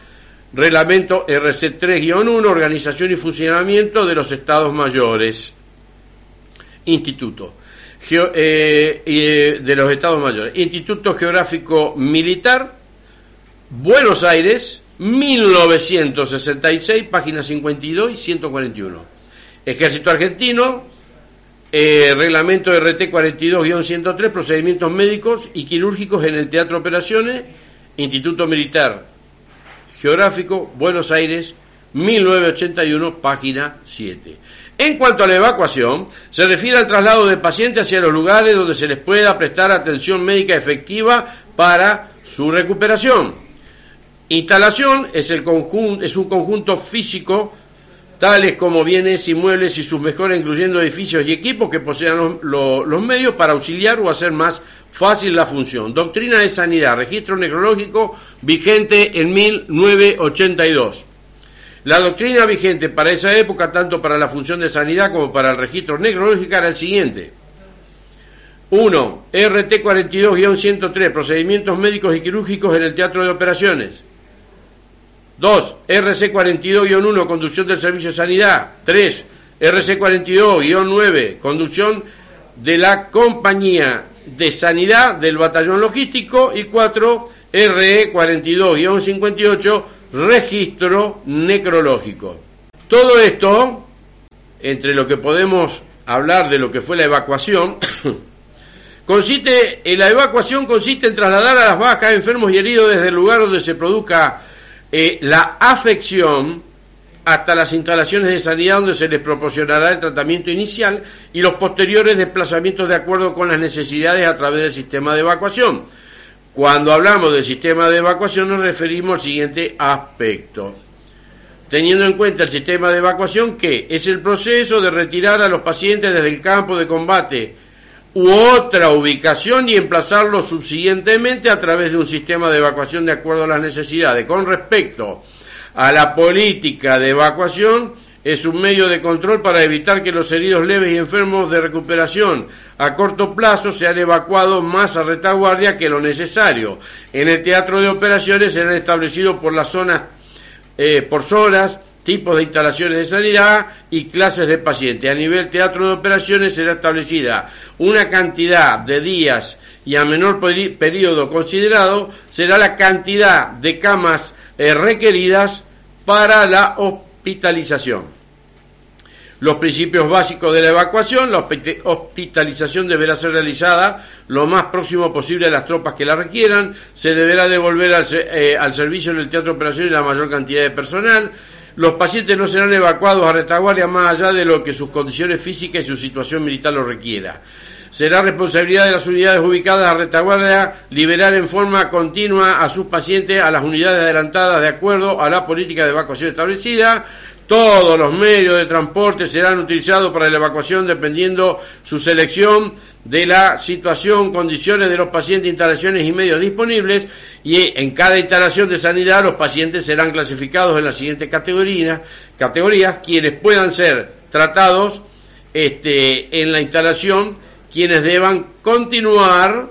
Reglamento RC3-1, Organización y Funcionamiento de los Estados Mayores, Instituto eh, eh, de los Estados Mayores, Instituto Geográfico Militar, Buenos Aires, 1966, páginas 52 y 141. Ejército Argentino, eh, reglamento RT 42-103, procedimientos médicos y quirúrgicos en el Teatro Operaciones, Instituto Militar Geográfico, Buenos Aires, 1981, página 7. En cuanto a la evacuación, se refiere al traslado de pacientes hacia los lugares donde se les pueda prestar atención médica efectiva para su recuperación. Instalación es, el es un conjunto físico tales como bienes, inmuebles y sus mejoras, incluyendo edificios y equipos que posean los, medios para auxiliar o hacer más fácil la función. Doctrina de sanidad, registro necrológico vigente en 1982. La doctrina vigente para esa época, tanto para la función de sanidad como para el registro necrológico, era el siguiente. 1. RT 42-103, procedimientos médicos y quirúrgicos en el teatro de operaciones. 2. RC42-1, conducción del servicio de sanidad. 3. RC42-9, conducción de la compañía de sanidad del batallón logístico. Y 4. RE42-58, registro necrológico. Todo esto, entre lo que podemos hablar de lo que fue la evacuación, consiste en la evacuación consiste en trasladar a las bajas, enfermos y heridos desde el lugar donde se produzca eh, la afección hasta las instalaciones de sanidad donde se les proporcionará el tratamiento inicial y los posteriores desplazamientos de acuerdo con las necesidades a través del sistema de evacuación. Cuando hablamos del sistema de evacuación nos referimos al siguiente aspecto. Teniendo en cuenta el sistema de evacuación que es el proceso de retirar a los pacientes desde el campo de combate u otra ubicación y emplazarlo subsiguientemente a través de un sistema de evacuación de acuerdo a las necesidades. Con respecto a la política de evacuación es un medio de control para evitar que los heridos leves y enfermos de recuperación a corto plazo sean evacuados más a retaguardia que lo necesario. En el teatro de operaciones serán establecidos por las zonas, eh, por zonas, tipos de instalaciones de sanidad y clases de pacientes. A nivel teatro de operaciones será establecida una cantidad de días y a menor periodo considerado será la cantidad de camas eh, requeridas para la hospitalización. Los principios básicos de la evacuación, la hospitalización deberá ser realizada lo más próximo posible a las tropas que la requieran, se deberá devolver al, eh, al servicio en el teatro de operaciones la mayor cantidad de personal, los pacientes no serán evacuados a retaguardia más allá de lo que sus condiciones físicas y su situación militar lo requiera. Será responsabilidad de las unidades ubicadas a retaguardia liberar en forma continua a sus pacientes a las unidades adelantadas de acuerdo a la política de evacuación establecida. Todos los medios de transporte serán utilizados para la evacuación dependiendo su selección de la situación, condiciones de los pacientes, instalaciones y medios disponibles y en cada instalación de sanidad los pacientes serán clasificados en las siguientes categorías, categorías quienes puedan ser tratados este, en la instalación quienes deban continuar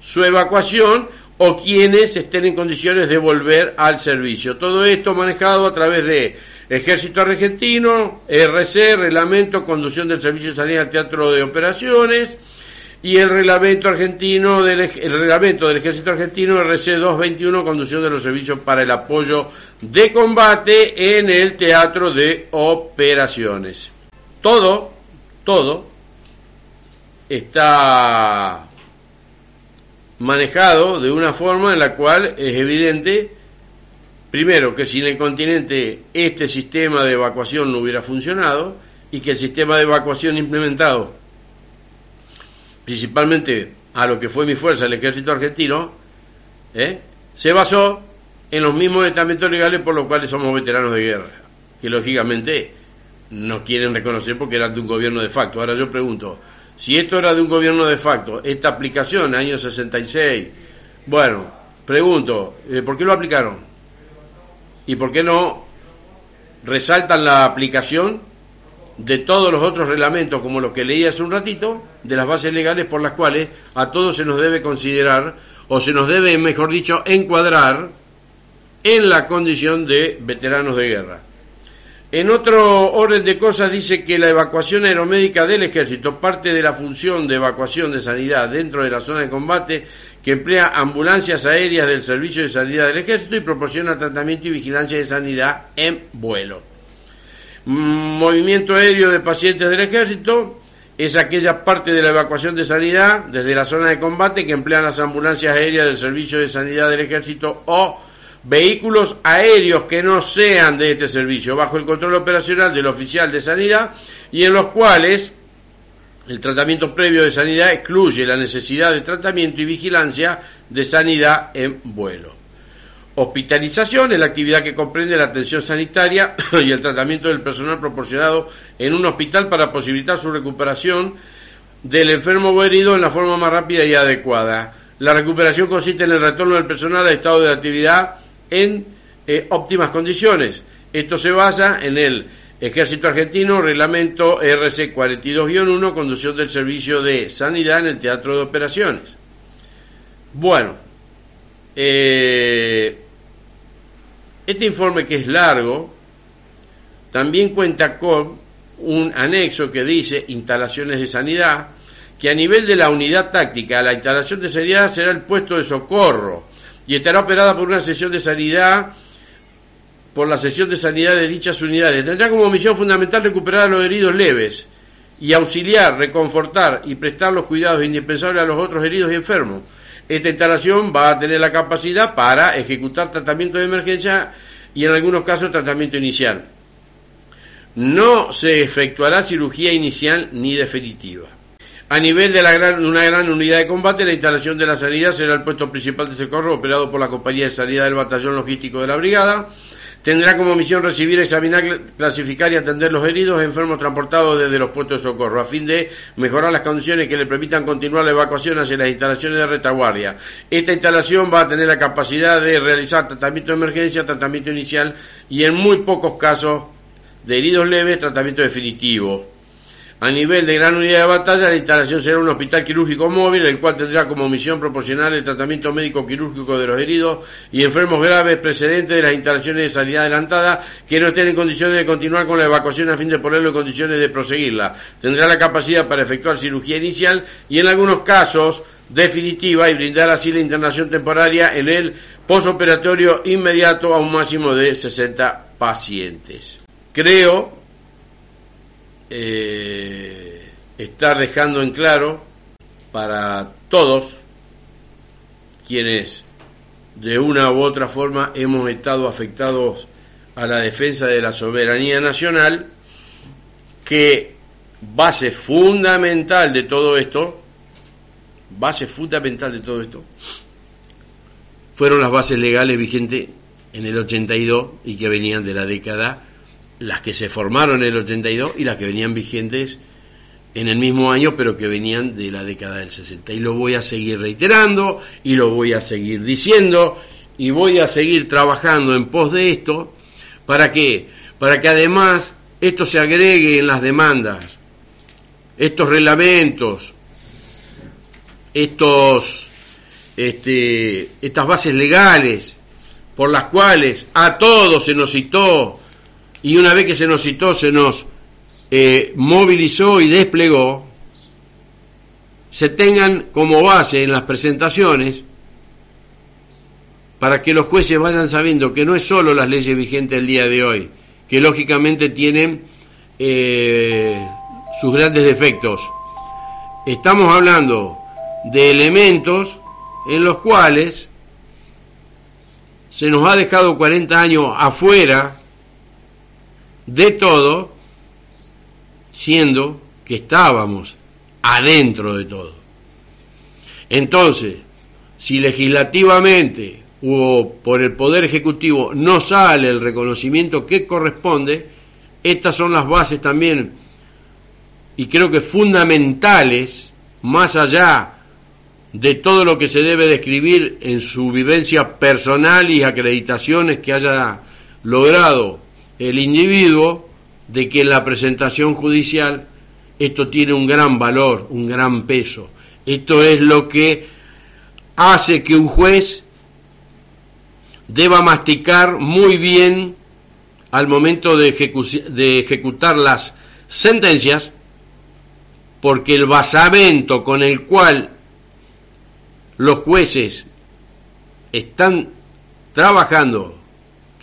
su evacuación o quienes estén en condiciones de volver al servicio. Todo esto manejado a través de Ejército Argentino, RC, Reglamento, Conducción del Servicio de Sanidad al Teatro de Operaciones, y el reglamento argentino del, el reglamento del Ejército Argentino RC 221 conducción de los servicios para el apoyo de combate en el teatro de operaciones. Todo, todo está manejado de una forma en la cual es evidente, primero, que sin el continente este sistema de evacuación no hubiera funcionado y que el sistema de evacuación implementado, principalmente a lo que fue mi fuerza, el ejército argentino, ¿eh? se basó en los mismos estamentos legales por los cuales somos veteranos de guerra, que lógicamente no quieren reconocer porque eran de un gobierno de facto. Ahora yo pregunto, si esto era de un gobierno de facto, esta aplicación, año 66, bueno, pregunto, eh, ¿por qué lo aplicaron? ¿Y por qué no resaltan la aplicación de todos los otros reglamentos, como los que leí hace un ratito, de las bases legales por las cuales a todos se nos debe considerar, o se nos debe, mejor dicho, encuadrar en la condición de veteranos de guerra? En otro orden de cosas dice que la evacuación aeromédica del ejército parte de la función de evacuación de sanidad dentro de la zona de combate que emplea ambulancias aéreas del Servicio de Sanidad del Ejército y proporciona tratamiento y vigilancia de sanidad en vuelo. Movimiento aéreo de pacientes del Ejército es aquella parte de la evacuación de sanidad desde la zona de combate que emplean las ambulancias aéreas del Servicio de Sanidad del Ejército o vehículos aéreos que no sean de este servicio bajo el control operacional del oficial de sanidad y en los cuales el tratamiento previo de sanidad excluye la necesidad de tratamiento y vigilancia de sanidad en vuelo. Hospitalización es la actividad que comprende la atención sanitaria y el tratamiento del personal proporcionado en un hospital para posibilitar su recuperación del enfermo o herido en la forma más rápida y adecuada. La recuperación consiste en el retorno del personal al estado de actividad en eh, óptimas condiciones. Esto se basa en el Ejército Argentino, reglamento RC 42-1, conducción del servicio de sanidad en el teatro de operaciones. Bueno, eh, este informe que es largo, también cuenta con un anexo que dice instalaciones de sanidad, que a nivel de la unidad táctica, la instalación de sanidad será el puesto de socorro, y estará operada por una sesión de sanidad por la sesión de sanidad de dichas unidades. Tendrá como misión fundamental recuperar a los heridos leves y auxiliar, reconfortar y prestar los cuidados indispensables a los otros heridos y enfermos. Esta instalación va a tener la capacidad para ejecutar tratamiento de emergencia y en algunos casos tratamiento inicial. No se efectuará cirugía inicial ni definitiva. A nivel de una gran unidad de combate, la instalación de la sanidad será el puesto principal de socorro operado por la compañía de sanidad del batallón logístico de la brigada. tendrá como misión recibir, examinar, clasificar y atender los heridos enfermos transportados desde los puestos de socorro, a fin de mejorar las condiciones que le permitan continuar la evacuación hacia las instalaciones de retaguardia. Esta instalación va a tener la capacidad de realizar tratamiento de emergencia, tratamiento inicial y en muy pocos casos de heridos leves, tratamiento definitivo. A nivel de gran unidad de batalla, la instalación será un hospital quirúrgico móvil, el cual tendrá como misión proporcionar el tratamiento médico quirúrgico de los heridos y enfermos graves precedentes de las instalaciones de sanidad adelantada que no estén en condiciones de continuar con la evacuación a fin de ponerlo en condiciones de proseguirla. Tendrá la capacidad para efectuar cirugía inicial y en algunos casos definitiva y brindar así la internación temporaria en el posoperatorio inmediato a un máximo de 60 pacientes. Creo eh, estar dejando en claro para todos quienes de una u otra forma hemos estado afectados a la defensa de la soberanía nacional, que base fundamental de todo esto, base fundamental de todo esto, fueron las bases legales vigentes en el 82 y que venían de la década las que se formaron en el 82 y las que venían vigentes en el mismo año, pero que venían de la década del 60. Y lo voy a seguir reiterando y lo voy a seguir diciendo y voy a seguir trabajando en pos de esto. ¿Para qué? Para que además esto se agregue en las demandas, estos reglamentos, estos, este, estas bases legales por las cuales a todos se nos citó y una vez que se nos citó, se nos eh, movilizó y desplegó, se tengan como base en las presentaciones para que los jueces vayan sabiendo que no es solo las leyes vigentes el día de hoy, que lógicamente tienen eh, sus grandes defectos. Estamos hablando de elementos en los cuales se nos ha dejado 40 años afuera de todo, siendo que estábamos adentro de todo. Entonces, si legislativamente o por el Poder Ejecutivo no sale el reconocimiento que corresponde, estas son las bases también, y creo que fundamentales, más allá de todo lo que se debe describir en su vivencia personal y acreditaciones que haya logrado el individuo de que en la presentación judicial esto tiene un gran valor, un gran peso. Esto es lo que hace que un juez deba masticar muy bien al momento de, de ejecutar las sentencias, porque el basamento con el cual los jueces están trabajando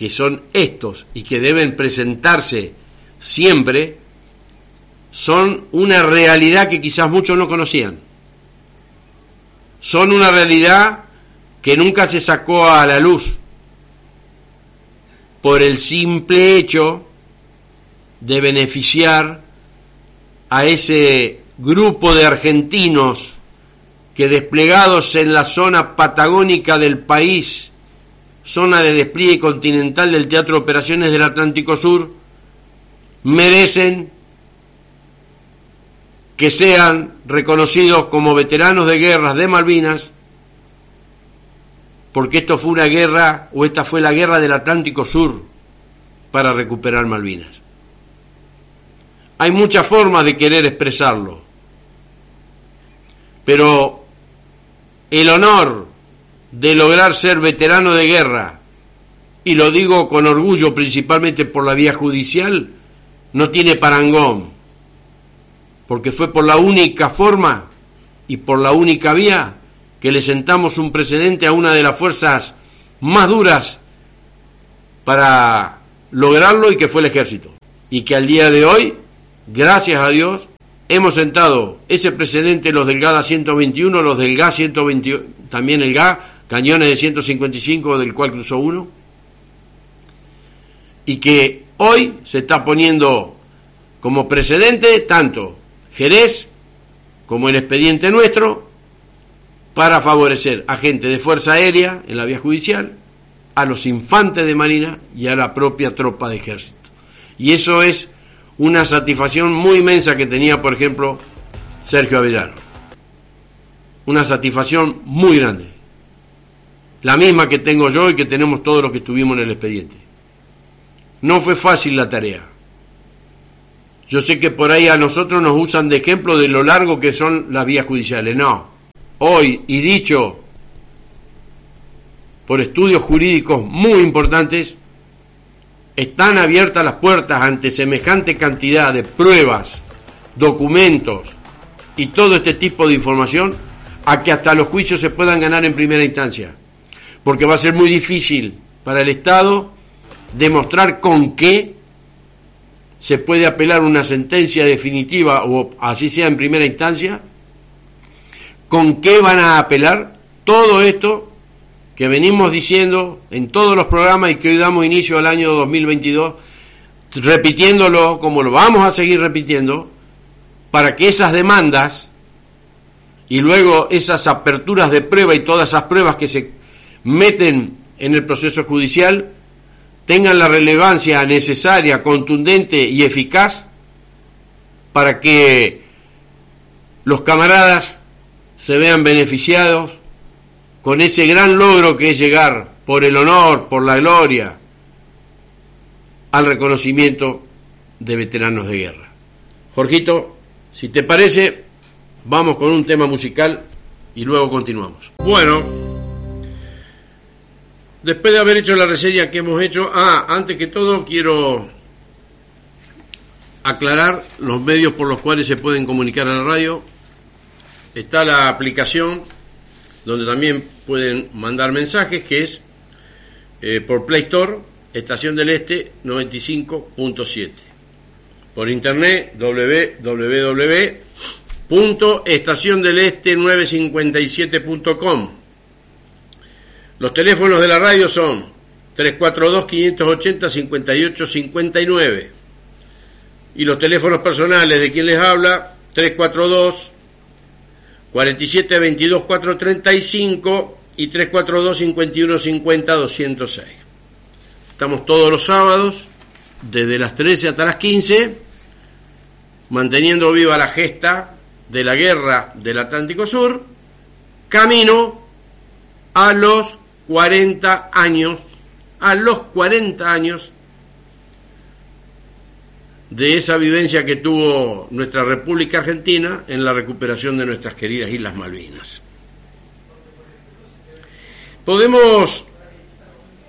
que son estos y que deben presentarse siempre, son una realidad que quizás muchos no conocían. Son una realidad que nunca se sacó a la luz por el simple hecho de beneficiar a ese grupo de argentinos que desplegados en la zona patagónica del país zona de despliegue continental del Teatro Operaciones del Atlántico Sur, merecen que sean reconocidos como veteranos de guerras de Malvinas, porque esto fue una guerra, o esta fue la guerra del Atlántico Sur para recuperar Malvinas. Hay muchas formas de querer expresarlo, pero el honor de lograr ser veterano de guerra, y lo digo con orgullo principalmente por la vía judicial, no tiene parangón, porque fue por la única forma y por la única vía que le sentamos un precedente a una de las fuerzas más duras para lograrlo y que fue el ejército. Y que al día de hoy, gracias a Dios, hemos sentado ese precedente los del GADA 121, los del GA 121, también el GA cañones de 155 del cual cruzó uno, y que hoy se está poniendo como precedente tanto Jerez como el expediente nuestro para favorecer a gente de Fuerza Aérea en la vía judicial, a los infantes de Marina y a la propia tropa de ejército. Y eso es una satisfacción muy inmensa que tenía, por ejemplo, Sergio Avellano. Una satisfacción muy grande. La misma que tengo yo y que tenemos todos los que estuvimos en el expediente. No fue fácil la tarea. Yo sé que por ahí a nosotros nos usan de ejemplo de lo largo que son las vías judiciales. No. Hoy, y dicho por estudios jurídicos muy importantes, están abiertas las puertas ante semejante cantidad de pruebas, documentos y todo este tipo de información a que hasta los juicios se puedan ganar en primera instancia. Porque va a ser muy difícil para el Estado demostrar con qué se puede apelar una sentencia definitiva o así sea en primera instancia, con qué van a apelar todo esto que venimos diciendo en todos los programas y que hoy damos inicio al año 2022, repitiéndolo como lo vamos a seguir repitiendo, para que esas demandas y luego esas aperturas de prueba y todas esas pruebas que se meten en el proceso judicial tengan la relevancia necesaria, contundente y eficaz para que los camaradas se vean beneficiados con ese gran logro que es llegar por el honor, por la gloria, al reconocimiento de veteranos de guerra. Jorgito, si te parece, vamos con un tema musical y luego continuamos. Bueno, después de haber hecho la reseña que hemos hecho, ah, antes que todo quiero aclarar los medios por los cuales se pueden comunicar a la radio. Está la aplicación donde también pueden mandar mensajes, que es eh, por Play Store, Estación del Este 95.7. Por internet, www.estaciondeleste957.com. Los teléfonos de la radio son 342-580-5859. Y los teléfonos personales de quien les habla, 342 47 22 435 y 342 51 50 206. Estamos todos los sábados, desde las 13 hasta las 15, manteniendo viva la gesta de la guerra del Atlántico Sur, camino a los 40 años, a los 40 años de esa vivencia que tuvo nuestra República Argentina en la recuperación de nuestras queridas Islas Malvinas. Podemos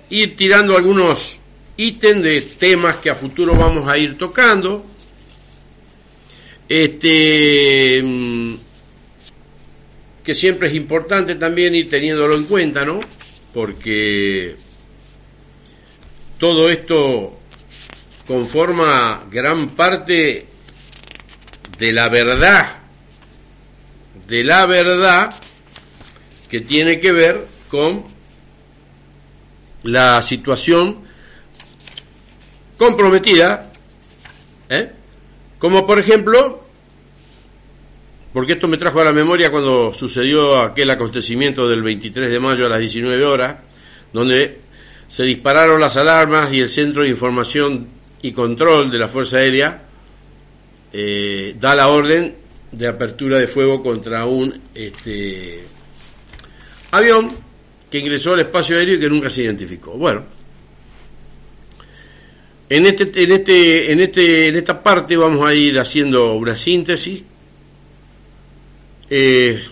ir tirando algunos ítems de temas que a futuro vamos a ir tocando. Este mm, que siempre es importante también ir teniéndolo en cuenta, ¿no? Porque todo esto conforma gran parte de la verdad, de la verdad que tiene que ver con la situación comprometida, ¿eh? como por ejemplo, porque esto me trajo a la memoria cuando sucedió aquel acontecimiento del 23 de mayo a las 19 horas, donde se dispararon las alarmas y el centro de información y control de la Fuerza Aérea eh, da la orden de apertura de fuego contra un este, avión que ingresó al espacio aéreo y que nunca se identificó. Bueno, en, este, en, este, en, este, en esta parte vamos a ir haciendo una síntesis. Eh,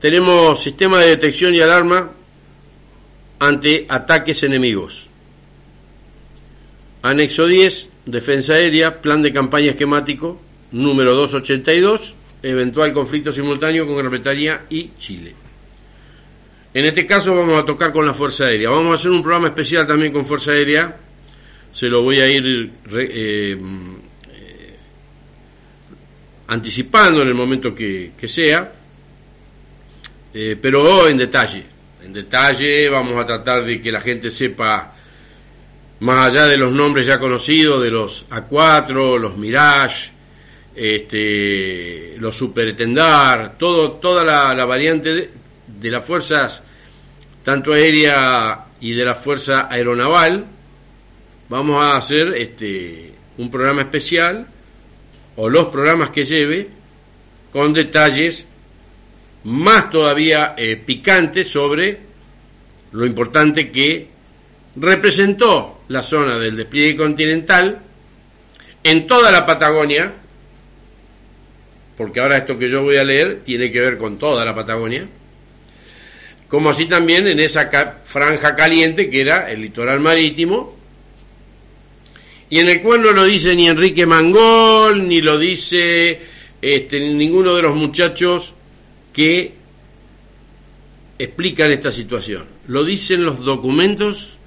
tenemos sistema de detección y alarma ante ataques enemigos. Anexo 10, Defensa Aérea, Plan de Campaña Esquemático, número 282, eventual conflicto simultáneo con Gran Bretaña y Chile. En este caso vamos a tocar con la Fuerza Aérea. Vamos a hacer un programa especial también con Fuerza Aérea. Se lo voy a ir eh, anticipando en el momento que, sea, eh, pero en detalle. En detalle vamos a tratar de que la gente sepa más allá de los nombres ya conocidos, de los A4, los Mirage, este, los Supertendar, todo, toda la, variante de, las fuerzas, tanto aérea y de la Fuerza Aeronaval, vamos a hacer este, un programa especial, o los programas que lleve, con detalles más todavía eh, picantes sobre lo importante que representó la zona del despliegue continental en toda la Patagonia, porque ahora esto que yo voy a leer tiene que ver con toda la Patagonia, como así también en esa franja caliente que era el litoral marítimo, y en el cual no lo dice ni Enrique Ni lo dice este, ninguno de los muchachos que explican esta situación. Lo dicen los documentos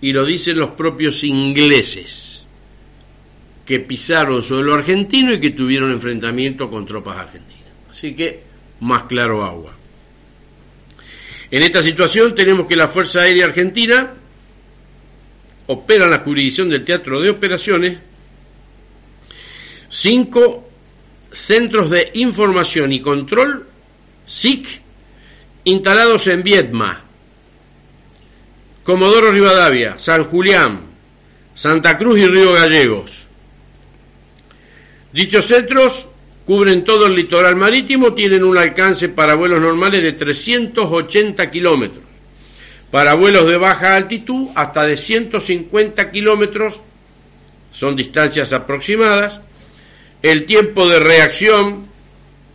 y lo dicen los propios ingleses que pisaron suelo argentino y que tuvieron enfrentamiento con tropas argentinas. Así que más claro agua. En esta situación tenemos que la Fuerza Aérea Argentina opera en la jurisdicción del Teatro de Operaciones cinco centros de información y control SIC instalados en Viedma, Comodoro Rivadavia, San Julián, Santa Cruz y Río Gallegos. Dichos centros cubren todo el litoral marítimo, tienen un alcance para vuelos normales de 380 kilómetros, para vuelos de baja altitud hasta de 150 kilómetros, son distancias aproximadas. El tiempo de reacción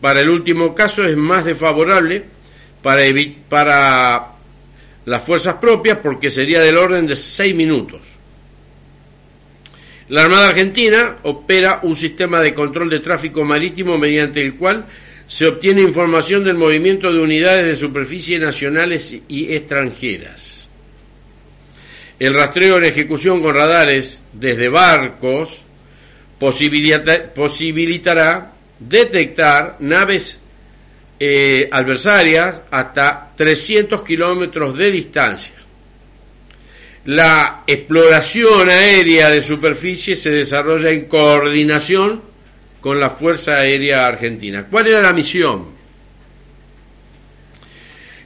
para el último caso es más desfavorable para, las fuerzas propias porque sería del orden de seis minutos. La Armada Argentina opera un sistema de control de tráfico marítimo mediante el cual se obtiene información del movimiento de unidades de superficie nacionales y extranjeras. El rastreo en ejecución con radares desde barcos posibilitará detectar naves eh, adversarias hasta 300 kilómetros de distancia. La exploración aérea de superficie se desarrolla en coordinación con la Fuerza Aérea Argentina. ¿Cuál era la misión?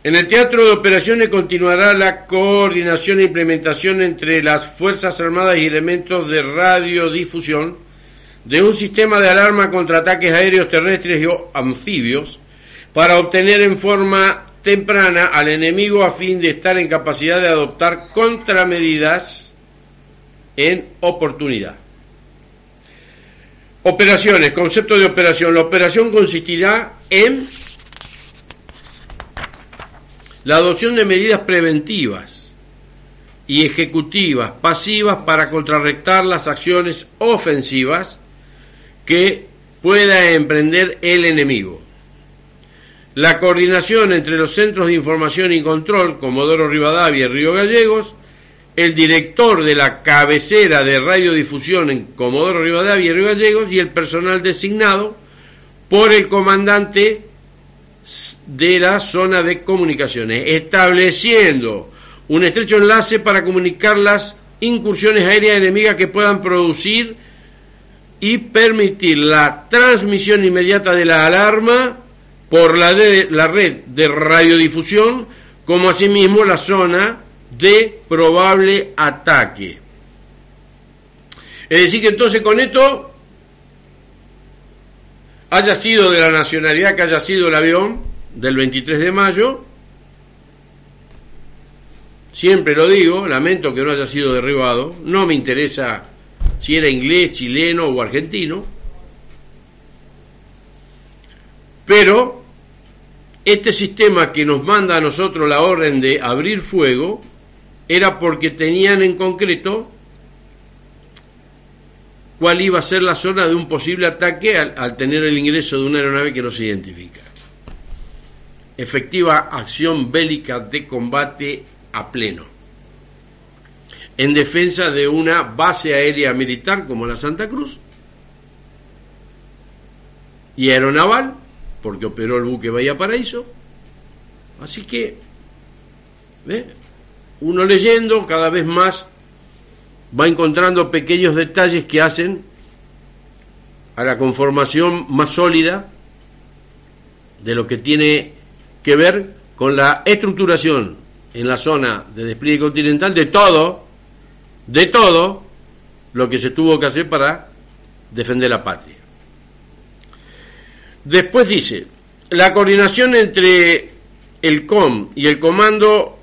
En el teatro de operaciones continuará la coordinación e implementación entre las Fuerzas Armadas y elementos de radiodifusión de un sistema de alarma contra ataques aéreos, terrestres y anfibios para obtener en forma temprana al enemigo a fin de estar en capacidad de adoptar contramedidas en oportunidad. Operaciones, concepto de operación. La operación consistirá en la adopción de medidas preventivas y ejecutivas pasivas para contrarrestar las acciones ofensivas que pueda emprender el enemigo. La coordinación entre los centros de información y control, Comodoro Rivadavia y Río Gallegos, el director de la cabecera de radiodifusión en Comodoro Rivadavia y Río Gallegos y el personal designado por el comandante de la zona de comunicaciones, estableciendo un estrecho enlace para comunicar las incursiones aéreas enemigas que puedan producir y permitir la transmisión inmediata de la alarma por la, de, la red de radiodifusión, como asimismo la zona de probable ataque. Es decir, que entonces con esto haya sido de la nacionalidad que haya sido el avión del 23 de mayo, siempre lo digo, lamento que no haya sido derribado, no me interesa si era inglés, chileno o argentino, pero este sistema que nos manda a nosotros la orden de abrir fuego era porque tenían en concreto cuál iba a ser la zona de un posible ataque al, tener el ingreso de una aeronave que no se identifica. Efectiva acción bélica de combate a pleno en defensa de una base aérea militar como la Santa Cruz y aeronaval, porque operó el buque Bahía Paraíso. Así que, uno leyendo cada vez más va encontrando pequeños detalles que hacen a la conformación más sólida de lo que tiene que ver con la estructuración en la zona de despliegue continental de todo, de todo lo que se tuvo que hacer para defender la patria. Después dice, la coordinación entre el COM y el Comando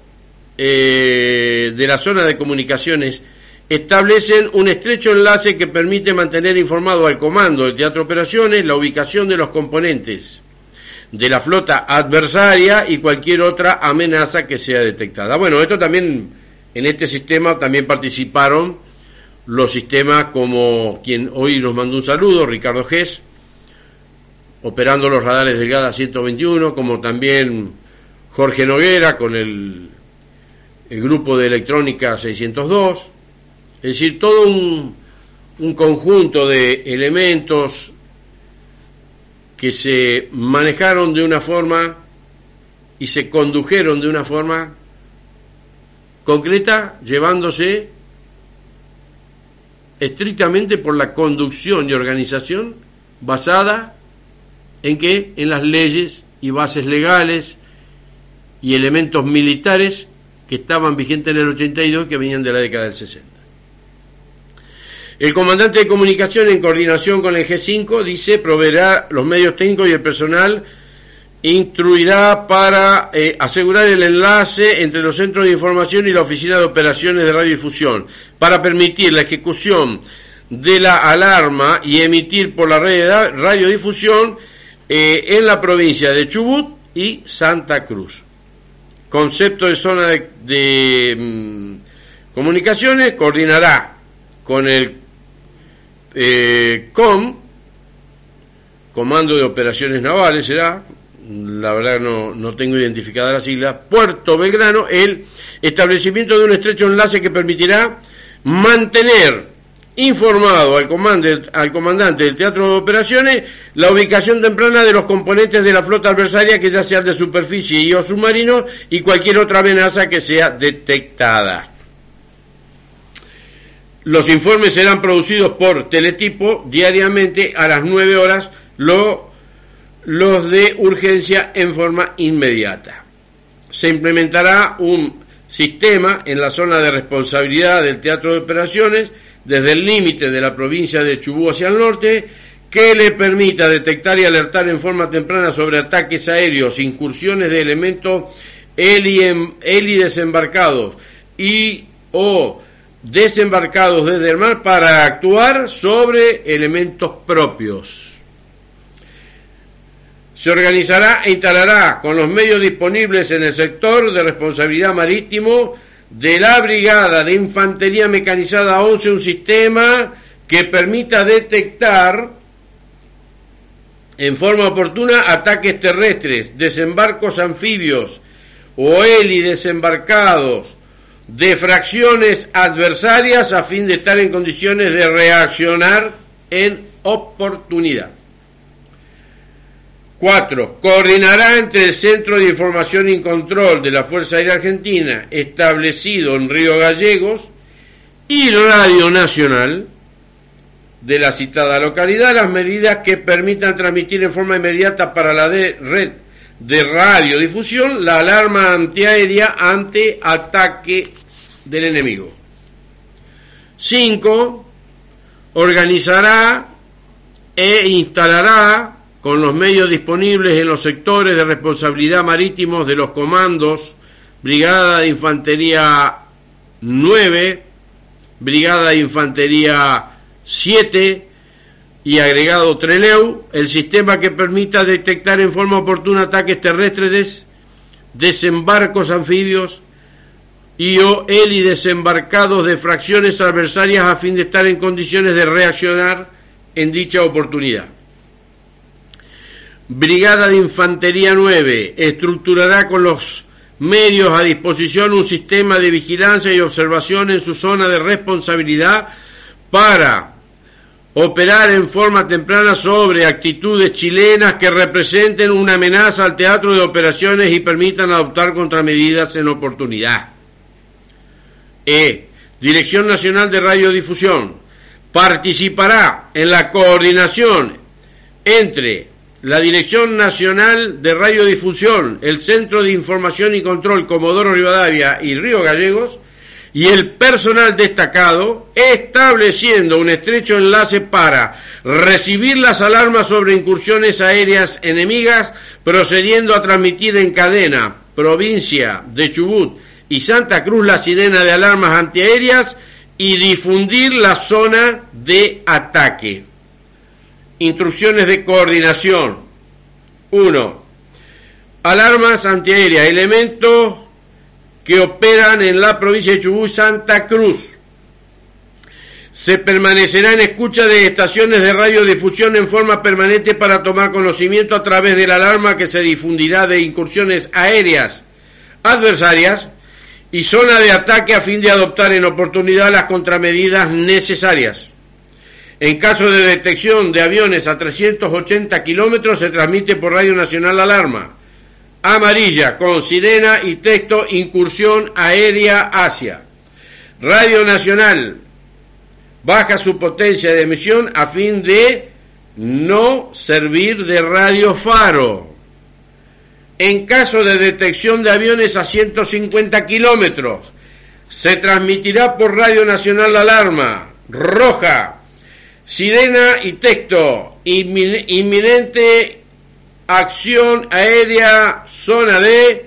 eh, de la zona de comunicaciones establecen un estrecho enlace que permite mantener informado al Comando de Teatro Operaciones la ubicación de los componentes de la flota adversaria y cualquier otra amenaza que sea detectada. Bueno, esto también, en este sistema también participaron los sistemas como quien hoy nos mandó un saludo, Ricardo Gess, operando los radares del GADA 121, como también Jorge Noguera con el, el grupo de electrónica 602, es decir, todo un, un conjunto de elementos que se manejaron de una forma y se condujeron de una forma concreta, llevándose estrictamente por la conducción y organización basada en que en las leyes y bases legales y elementos militares que estaban vigentes en el 82 y que venían de la década del 60. El comandante de comunicación, en coordinación con el G5, dice, proveerá los medios técnicos y el personal, instruirá para eh, asegurar el enlace entre los centros de información y la oficina de operaciones de radiodifusión, para permitir la ejecución de la alarma y emitir por la red de radiodifusión eh, en la provincia de Chubut y Santa Cruz. Concepto de zona de, mm, comunicaciones coordinará con el eh, COM, Comando de Operaciones Navales será, la verdad no, no tengo identificada la sigla, Puerto Belgrano, el establecimiento de un estrecho enlace que permitirá mantener informado al, al, comandante del Teatro de Operaciones la ubicación temprana de los componentes de la flota adversaria, que ya sean de superficie y o submarinos, y cualquier otra amenaza que sea detectada. Los informes serán producidos por teletipo diariamente a las 9 horas, lo, los de urgencia en forma inmediata. Se implementará un sistema en la zona de responsabilidad del teatro de operaciones desde el límite de la provincia de Chubú hacia el norte que le permita detectar y alertar en forma temprana sobre ataques aéreos, incursiones de elementos heli desembarcados y o desembarcados desde el mar para actuar sobre elementos propios. Se organizará e instalará con los medios disponibles en el sector de responsabilidad marítimo de la Brigada de Infantería Mecanizada 11 un sistema que permita detectar en forma oportuna ataques terrestres, desembarcos anfibios o heli desembarcados de fracciones adversarias a fin de estar en condiciones de reaccionar en oportunidad. 4. Coordinará entre el Centro de Información y Control de la Fuerza Aérea Argentina, establecido en Río Gallegos, y Radio Nacional de la citada localidad las medidas que permitan transmitir en forma inmediata para la red de radiodifusión la alarma antiaérea ante ataque del enemigo. 5. Organizará e instalará con los medios disponibles en los sectores de responsabilidad marítimos de los comandos Brigada de Infantería 9, Brigada de Infantería 7 y agregado Treleu, el sistema que permita detectar en forma oportuna ataques terrestres, desembarcos anfibios y o heli desembarcados de fracciones adversarias a fin de estar en condiciones de reaccionar en dicha oportunidad. Brigada de Infantería 9 estructurará con los medios a disposición un sistema de vigilancia y observación en su zona de responsabilidad para operar en forma temprana sobre actitudes chilenas que representen una amenaza al teatro de operaciones y permitan adoptar contramedidas en oportunidad. E. Dirección Nacional de Radiodifusión participará en la coordinación entre la Dirección Nacional de Radiodifusión, el Centro de Información y Control Comodoro Rivadavia y Río Gallegos, y el personal destacado, estableciendo un estrecho enlace para recibir las alarmas sobre incursiones aéreas enemigas, procediendo a transmitir en cadena, provincia de Chubut y Santa Cruz la sirena de alarmas antiaéreas y difundir la zona de ataque. Instrucciones de coordinación. 1. Alarmas antiaéreas, elementos que operan en la provincia de Chubut Santa Cruz. Se permanecerá en escucha de estaciones de radiodifusión en forma permanente para tomar conocimiento a través de la alarma que se difundirá de incursiones aéreas adversarias y zona de ataque a fin de adoptar en oportunidad las contramedidas necesarias. En caso de detección de aviones a 380 kilómetros se transmite por Radio Nacional la alarma amarilla con sirena y texto incursión aérea hacia. Radio Nacional baja su potencia de emisión a fin de no servir de radio faro. En caso de detección de aviones a 150 kilómetros, se transmitirá por Radio Nacional la alarma roja, sirena y texto, inminente acción aérea zona D,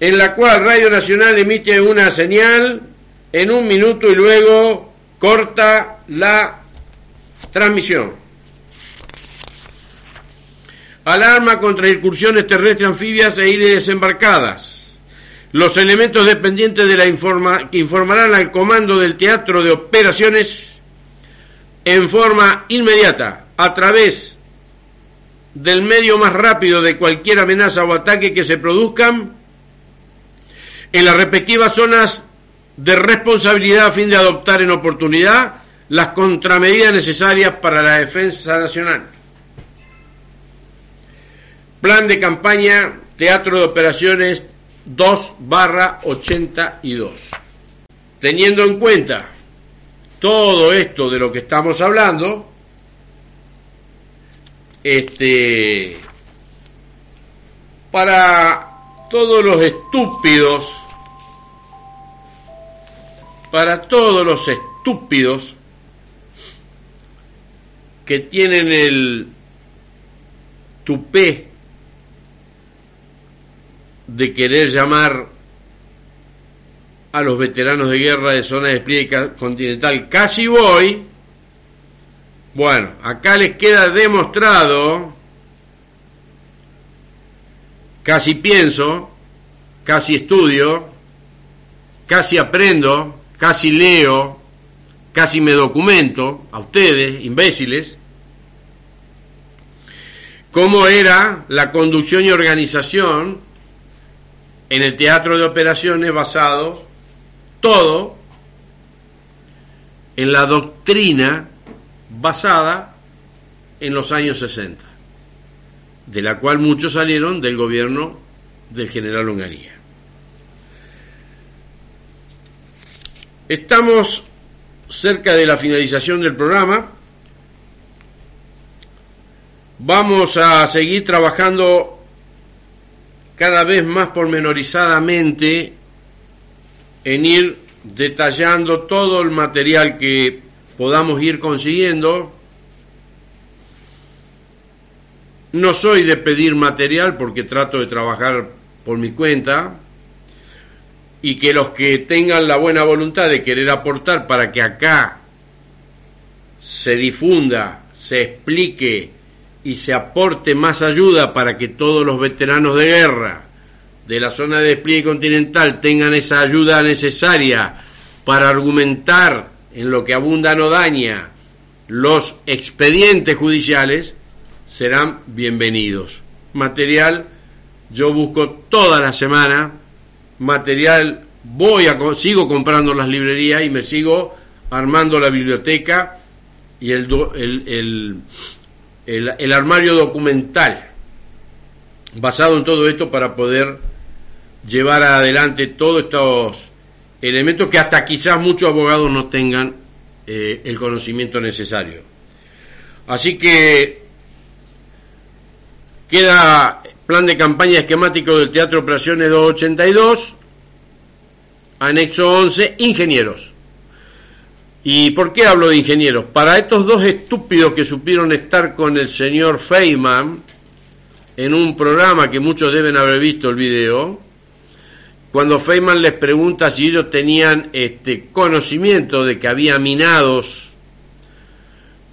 en la cual Radio Nacional emite una señal en un minuto y luego corta la transmisión. Alarma contra incursiones terrestres anfibias e iles desembarcadas. Los elementos dependientes de la informa que informarán al comando del teatro de operaciones en forma inmediata a través del medio más rápido de cualquier amenaza o ataque que se produzcan en las respectivas zonas de responsabilidad a fin de adoptar en oportunidad las contramedidas necesarias para la defensa nacional. Plan de campaña Teatro de Operaciones 2 barra 82. Teniendo en cuenta todo esto de lo que estamos hablando, este para todos los estúpidos para todos los estúpidos que tienen el tupé de querer llamar a los veteranos de guerra de zona de despliegue continental. Casi voy, bueno, acá les queda demostrado, casi pienso, casi estudio, casi aprendo, casi leo, casi me documento, a ustedes, imbéciles, cómo era la conducción y organización en el teatro de operaciones basado todo en la doctrina basada en los años 60, de la cual muchos salieron del gobierno del general Onganía. Estamos cerca de la finalización del programa. Vamos a seguir trabajando cada vez más pormenorizadamente en ir detallando todo el material que podamos ir consiguiendo. No soy de pedir material porque trato de trabajar por mi cuenta y que los que tengan la buena voluntad de querer aportar para que acá se difunda, se explique y se aporte más ayuda para que todos los veteranos de guerra de la zona de despliegue continental tengan esa ayuda necesaria para argumentar en lo que abunda no daña los expedientes judiciales, serán bienvenidos. Material, yo busco toda la semana, material, voy a, sigo comprando las librerías y me sigo armando la biblioteca y el, el, el, el armario documental basado en todo esto para poder llevar adelante todos estos elementos que hasta quizás muchos abogados no tengan eh, el conocimiento necesario. Así que Queda plan de campaña esquemático del Teatro Operaciones 282, anexo 11, ingenieros. ¿Y por qué hablo de ingenieros? Para estos dos estúpidos que supieron estar con el señor Feynman en un programa que muchos deben haber visto el video, cuando Feynman les pregunta si ellos tenían este conocimiento de que había minados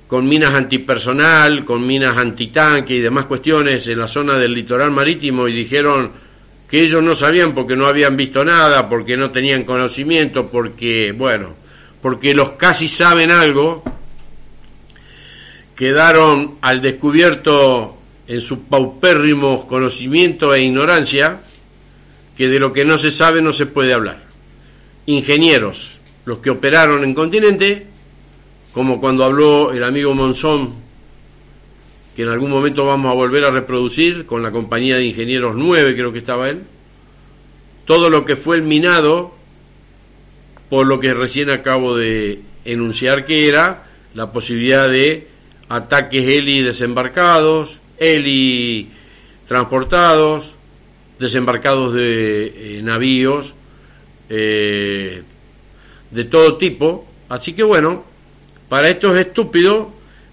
con minas antipersonal, con minas antitanque y demás cuestiones en la zona del litoral marítimo y dijeron que ellos no sabían porque no habían visto nada, porque no tenían conocimiento, porque, bueno, porque los casi saben algo, quedaron al descubierto en su paupérrimo conocimiento e ignorancia, que de lo que no se sabe no se puede hablar. Ingenieros, los que operaron en continente, como cuando habló el amigo Monzón, que en algún momento vamos a volver a reproducir con la compañía de ingenieros 9, creo que estaba él, todo lo que fue el minado, por lo que recién acabo de enunciar que era la posibilidad de ataques heli desembarcados, heli transportados, desembarcados de eh, navíos eh, de todo tipo. Así que bueno, para estos estúpidos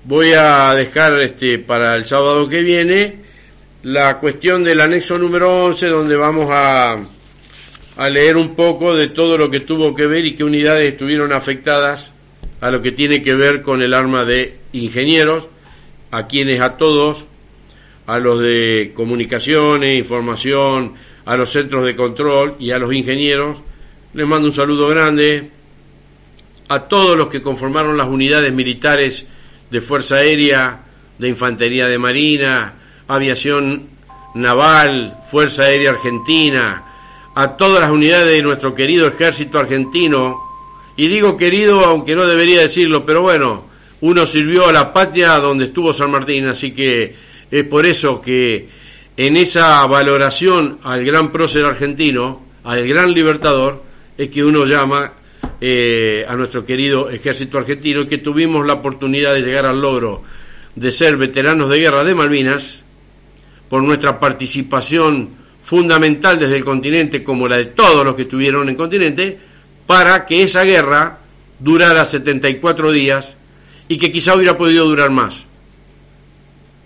voy a dejar este, para el sábado que viene la cuestión del anexo número 11 donde vamos a, a leer un poco de todo lo que tuvo que ver y qué unidades estuvieron afectadas a lo que tiene que ver con el arma de ingenieros, a quienes a todos, a los de comunicaciones, información, a los centros de control y a los ingenieros, les mando un saludo grande, a todos los que conformaron las unidades militares de Fuerza Aérea, de Infantería de Marina, Aviación Naval, Fuerza Aérea Argentina, a todas las unidades de nuestro querido ejército argentino, y digo querido aunque no debería decirlo, pero bueno, uno sirvió a la patria donde estuvo San Martín, así que es por eso que en esa valoración al gran prócer argentino, al gran libertador, es que uno llama eh, a nuestro querido ejército argentino que tuvimos la oportunidad de llegar al logro de ser veteranos de guerra de Malvinas por nuestra participación fundamental desde el continente como la de todos los que estuvieron en el continente para que esa guerra durara 74 días y que quizá hubiera podido durar más.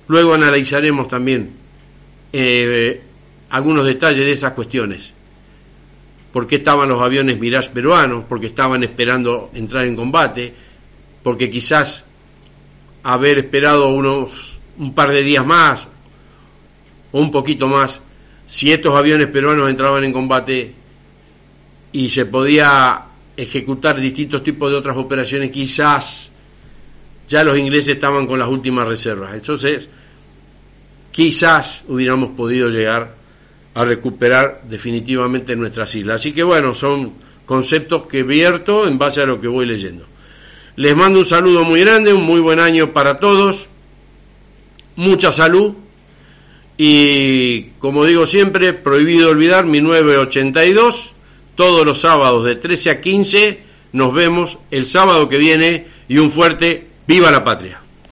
Luego analizaremos también eh, algunos detalles de esas cuestiones. Por qué estaban los aviones Mirage peruanos, porque estaban esperando entrar en combate, porque quizás haber esperado unos un par de días más o un poquito más, si estos aviones peruanos entraban en combate y se podía ejecutar distintos tipos de otras operaciones, quizás ya los ingleses estaban con las últimas reservas. Entonces, quizás hubiéramos podido llegar a recuperar definitivamente nuestras islas. Así que bueno, son conceptos que vierto en base a lo que voy leyendo. Les mando un saludo muy grande, un muy buen año para todos, mucha salud y como digo siempre, prohibido olvidar mi 982, todos los sábados de 13 a 15, nos vemos el sábado que viene y un fuerte viva la patria.